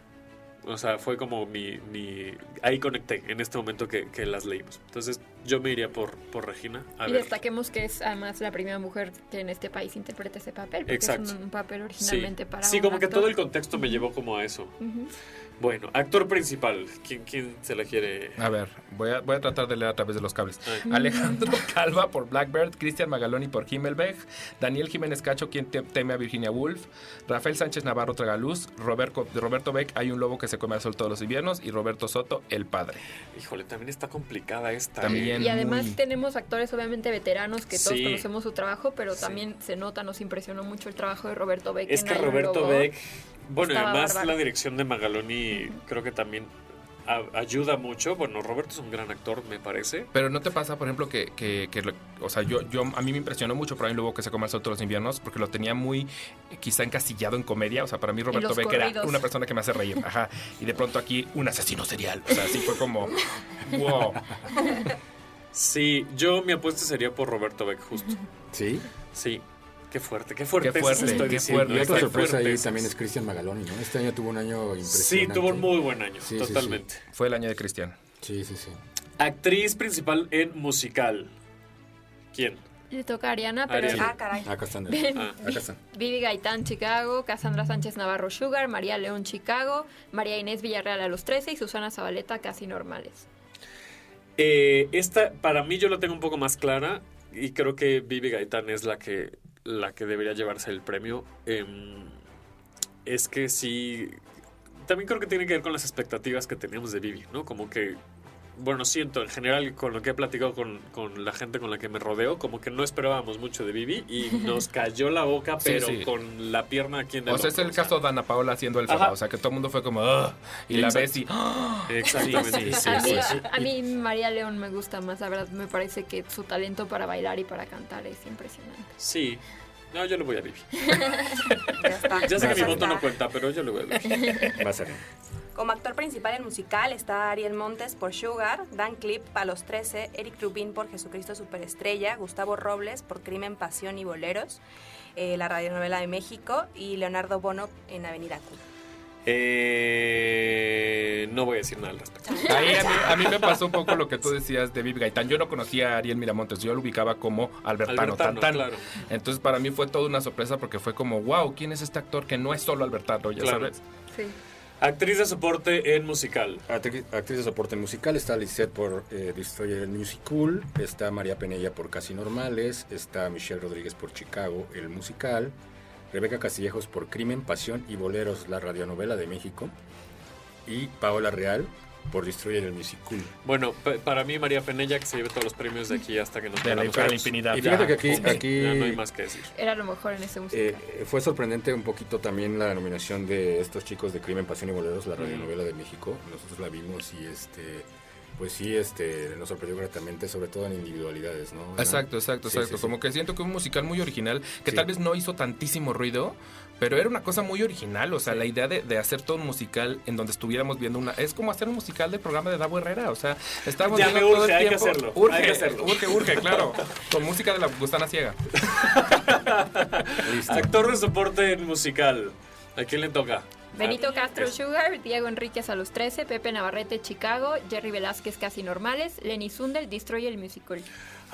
O sea, fue como mi. mi ahí conecté en este momento que, que las leímos. Entonces, yo me iría por, por Regina. A y ver. destaquemos que es además la primera mujer que en este país interpreta ese papel. Porque Exacto. es un, un papel Sí, originalmente para sí como que todo el contexto me llevó como a eso. Ujú. Bueno, actor principal. ¿Quién, quién se la quiere? A ver, voy a, voy a tratar de leer a través de los cables. Ay. Alejandro Calva por Blackbird, Cristian Magaloni por Himmelberg, Daniel Jiménez Cacho, quien te- teme a Virginia Woolf, Rafael Sánchez Navarro Tragaluz, Roberto, Roberto Beck, Hay un lobo que se come al sol todos los inviernos, y Roberto Soto, El Padre. Híjole, también está complicada esta. También. ¿eh? Y además muy- tenemos actores obviamente veteranos que todos Sí. conocemos su trabajo, pero Sí. también se nota, nos impresionó mucho el trabajo de Roberto Beck. Es en que Roberto lobo. Beck, bueno, y además bárbaro. la dirección de Magaloni creo que también a- ayuda mucho. Bueno, Roberto es un gran actor, me parece. Pero no te pasa, por ejemplo, que, que- que o sea, yo, yo, a mí me impresionó mucho por ahí un lobo que se come al sol todos los inviernos, porque lo tenía muy, eh, quizá encasillado en comedia. O sea, para mí Roberto los Beck era corridos. una persona que me hace reír. Ajá. Y de pronto aquí, un asesino serial. O sea, así fue como, wow. Sí, yo mi apuesta sería por Roberto Beck, justo. ¿Sí? Sí. Qué fuerte, qué fuerte. Qué fuerte, estoy qué diciendo, fuerte. Y otra qué sorpresa ahí también es Cristian Magaloni, ¿no? Este año tuvo un año Sí, impresionante. tuvo un muy buen año, Sí, sí, sí. totalmente. Fue el año de Cristian. Sí, sí, sí. Actriz principal en musical. ¿Quién? Le toca a Ariana, pero Ariana. Ah, caray. Acá están. Ah, Acá están. Vivi Gaitán, Chicago, Cassandra Sánchez Navarro, Sugar, María León, Chicago, María Inés Villarreal a los 13 y Susana Zabaleta, casi normales. Eh, esta, para mí, yo la tengo un poco más clara y creo que Vivi Gaitán es la que, la que debería llevarse el premio. Em, es que sí. También creo que tiene que ver con las expectativas que teníamos de Vivi, ¿no? Como que. Bueno, siento en general con lo que he platicado con, con la gente con la que me rodeo, como que no esperábamos mucho de Vivi y nos cayó la boca, pero sí. con la pierna aquí en el O sea, es el caso de Ana Paola haciendo el fama. O sea, que todo el mundo fue como, "Ugh", y la ves y, "Ah". Exactamente. Sí, sí, sí, a, mí, a mí María León me gusta más, la verdad me parece que su talento para bailar y para cantar es impresionante. Sí. No, yo le voy a Vivi. Ya está. Ya sé que mi voto no cuenta, pero yo le voy a Vivi. Va a ser. Como actor principal en musical está Ariel Montes por Sugar, Dan Clip para Los 13, Eric Rubin por Jesucristo Superestrella, Gustavo Robles por Crimen, Pasión y Boleros, eh, la radionovela de México y Leonardo Bono en Avenida Q. Eh, no voy a decir nada al respecto. Ahí a mí, a mí me pasó un poco lo que tú decías de Viv Gaitán. Yo no conocía a Ariel Miramontes, yo lo ubicaba como Albertano, Albertano, Tantán. claro. Entonces para mí fue toda una sorpresa porque fue como, wow, ¿quién es este actor que no es solo Albertano? Ya Claro. sabes. Sí. Actriz de soporte en musical. Actriz, de soporte en musical está Lisette por eh, Destroyer Musical, está María Penella por Casi Normales, está Michelle Rodríguez por Chicago el musical, Rebeca Castillejos por Crimen, Pasión y Boleros, la radionovela de México, y Paola Real por Destroyer el Musical. Bueno, pa- para mí María Penella que se lleve todos los premios de aquí hasta que nos De la veamos infinidad. Y fíjate Ya. que aquí, Sí, aquí ya no hay más que decir. Era lo mejor en ese musical. eh, fue sorprendente un poquito también la nominación de estos chicos de Crimen, Pasión y Boleros, Mm. la radionovela de México. Nosotros la vimos y este... Pues sí, este, nos sorprendió gratamente, sobre todo en individualidades, ¿no? Exacto, exacto, Sí, exacto. sí, sí. Como que siento que un musical muy original, que Sí. tal vez no hizo tantísimo ruido, pero era una cosa muy original. O sea, la idea de, de hacer todo un musical en donde estuviéramos viendo una. Es como hacer un musical del programa de Davo Herrera. O sea, estábamos Ya viendo me todo urge, el hay que tiempo. hacerlo, Urge, hay que hacerlo. urge, urge, claro. Con música de la Gustana Ciega. Listo. Actor de soporte en musical. ¿A quién le toca? Benito Castro es- Sugar, Diego Enríquez a los 13, Pepe Navarrete Chicago, Jerry Velázquez Casi Normales, Lenny Sundel Destroy el Musical.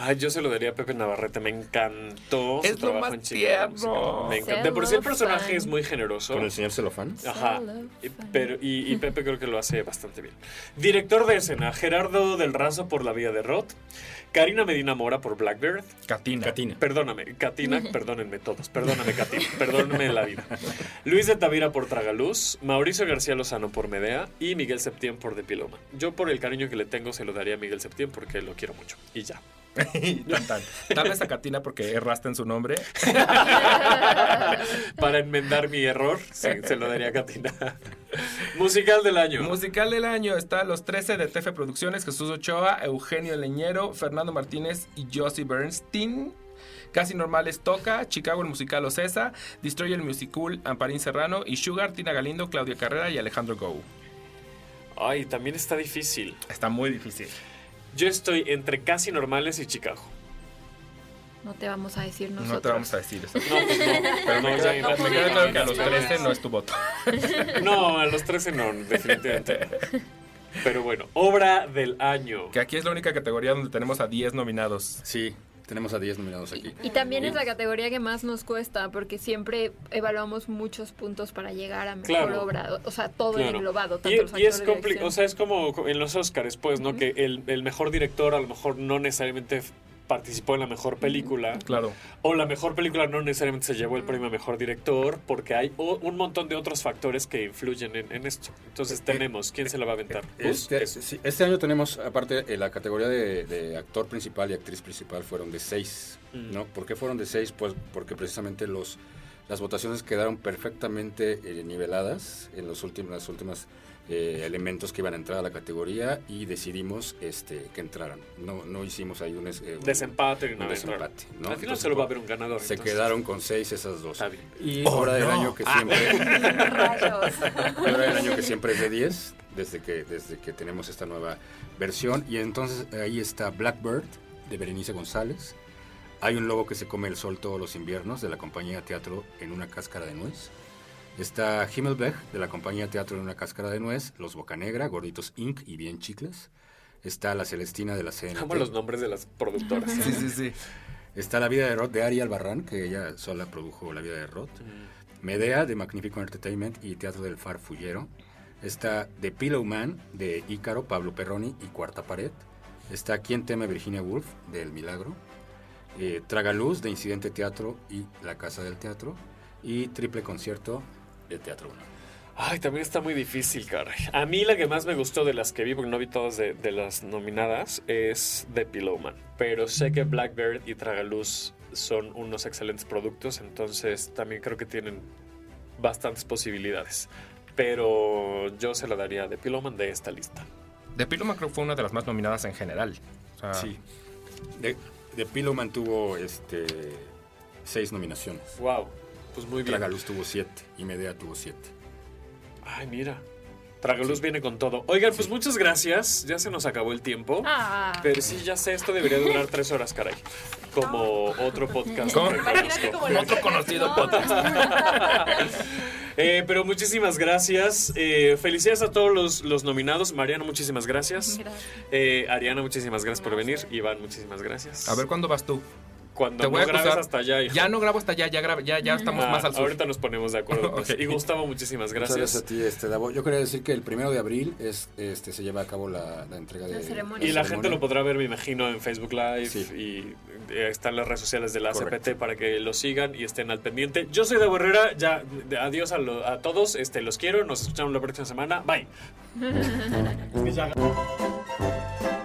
Ay, yo se lo daría a Pepe Navarrete. Me encantó Es su lo trabajo más en Chicago. tierno. Me encanta. De por sí el personaje Cellophane. es muy generoso. Con el señor Celofán. Ajá. Y, pero, y, y Pepe creo que lo hace bastante bien. Director de escena, Gerardo del Razo por La Vida de Roth. Karina Medina Mora por Blackbird. Catina. Catina. Perdóname, Katina, perdónenme todos. Perdóname, Katina. Perdónenme la vida. Luis de Tavira por Tragaluz. Mauricio García Lozano por Medea. Y Miguel Septién por The Piloma. Yo, por el cariño que le tengo, se lo daría a Miguel Septién porque lo quiero mucho. Y ya. Tan, tan. Tal vez a Catina porque erraste en su nombre. Para enmendar mi error, sí, se lo daría a Katina. Musical del año. Musical del año está Los 13 de TF Producciones, Jesús Ochoa, Eugenio Leñero, Fernando Martínez y Josie Bernstein. Casi Normales Toca, Chicago el Musical Ocesa, Destroy el Musical Amparín Serrano y Sugar, Tina Galindo, Claudia Carrera y Alejandro Go. Ay, también está difícil. Está muy difícil. Yo estoy entre Casi Normales y Chicago. No te vamos a decir nosotros. No te vamos a decir eso. No, pues no. Pero me No, queda, ya me queda claro que a los 13 no es tu voto. No, a los 13 no, definitivamente no. Pero bueno, obra del año. Que aquí es la única categoría donde tenemos a 10 nominados. Sí, tenemos a 10 nominados aquí. Y también es la categoría que más nos cuesta porque siempre evaluamos muchos puntos para llegar a mejor Claro. obra. O sea, todo Claro. englobado. Tanto Y, los y es actores, compli- dirección. o sea, es como en los Oscars, pues, ¿no? Que el, el mejor director a lo mejor no necesariamente participó en la mejor película. Claro. O la mejor película no necesariamente se llevó el premio a mejor director, porque hay o- un montón de otros factores que influyen en, en esto. Entonces tenemos, ¿quién se la va a aventar? Pues, Este, sí, este año tenemos, aparte, eh, la categoría de, de actor principal y actriz principal fueron de seis, Mm. ¿no? ¿Por qué fueron de seis? Pues porque precisamente los, las votaciones quedaron perfectamente eh, niveladas en los últimos, las últimas eh, elementos que iban a entrar a la categoría y decidimos este, que entraran. No, no hicimos ahí un, eh, un- Desempate ni un nada. desempate, claro. ¿no? Al final Entonces, se lo va a ver un ganador. Se entonces. quedaron con seis esas dos. Está bien. Y Oh, hora del no. año que Ah. siempre... Rayos. Hora del año que siempre es de 10, desde que, desde que tenemos esta nueva versión. Y entonces ahí está Blackbird, de Berenice González. Hay un lobo que se come el sol todos los inviernos, de la compañía Teatro en una cáscara de nuez. Está Himmelberg, de la compañía Teatro en una cáscara de nuez. Los Bocanegra, Gorditos Inc. y Bien Chicles. Está La Celestina de la CNT. Amo los nombres de las productoras. Sí, sí, sí. Está La vida de Roth de Ari Albarrán, que ella sola produjo La vida de Roth. Medea de Magnifico Entertainment y Teatro del Farfullero. Está The Pillow Man de Ícaro, Pablo Perroni y Cuarta Pared. Está Quien teme Virginia Woolf del Milagro. Eh, Tragaluz de Incidente Teatro y La Casa del Teatro. Y Triple Concierto de Teatro 1. Ay, también está muy difícil, caray. A mí la que más me gustó de las que vi, porque no vi todas de, de las nominadas, es The Pillowman. Pero sé que Blackbird y Tragaluz son unos excelentes productos, entonces también creo que tienen bastantes posibilidades. Pero yo se la daría a The Pillowman de esta lista. The Pillowman creo que fue una de las más nominadas en general. O sea, Sí. De, The Pillow mantuvo este seis nominaciones. Wow, pues muy bien. Tragaluz tuvo siete y Medea tuvo siete. Ay, mira. Tragaluz viene con todo. Oigan, pues muchas gracias. Ya se nos acabó el tiempo. Ah. Pero sí, ya sé, esto debería durar tres horas, caray. Como otro podcast. ¿Cómo? como Otro conocido podcast. Eh, pero muchísimas gracias. Eh, felicidades a todos los, los nominados. Mariana, muchísimas gracias. Gracias. Eh, Ariana, muchísimas gracias por venir. Iván, muchísimas gracias. A ver cuándo vas tú. Cuando Te voy no a grabes acusar. hasta allá, hijo. Ya no grabo hasta allá, ya, grab- ya, ya estamos Ah, más al sur. Ahorita nos ponemos de acuerdo. pues. Ok. Y Gustavo, muchísimas Muchas gracias. gracias a ti, este, Davo. Yo quería decir que el primero de abril es, este, se lleva a cabo la, la entrega de La ceremonia. Y la gente lo podrá ver, me imagino, en Facebook Live y eh, están las redes sociales de la Correcto. CPT para que lo sigan y estén al pendiente. Yo soy de Herrera, ya de- adiós a, lo- a todos, este, los quiero, nos escuchamos la próxima semana, bye.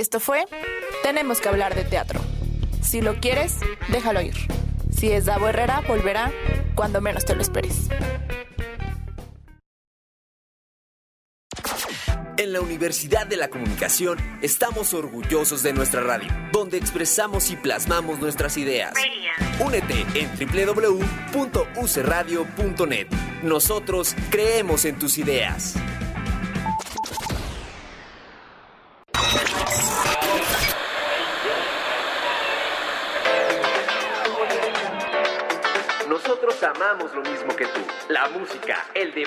Esto fue Tenemos que hablar de teatro. Si lo quieres, déjalo ir. Si es Davo Herrera, volverá cuando menos te lo esperes. En la Universidad de la Comunicación estamos orgullosos de nuestra radio, donde expresamos y plasmamos nuestras ideas. Únete en www.ucradio.net. Nosotros creemos en tus ideas.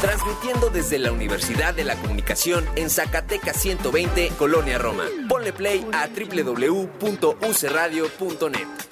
Transmitiendo desde la Universidad de la Comunicación en Zacatecas 120, Colonia Roma. Ponle play a www.ucradio.net.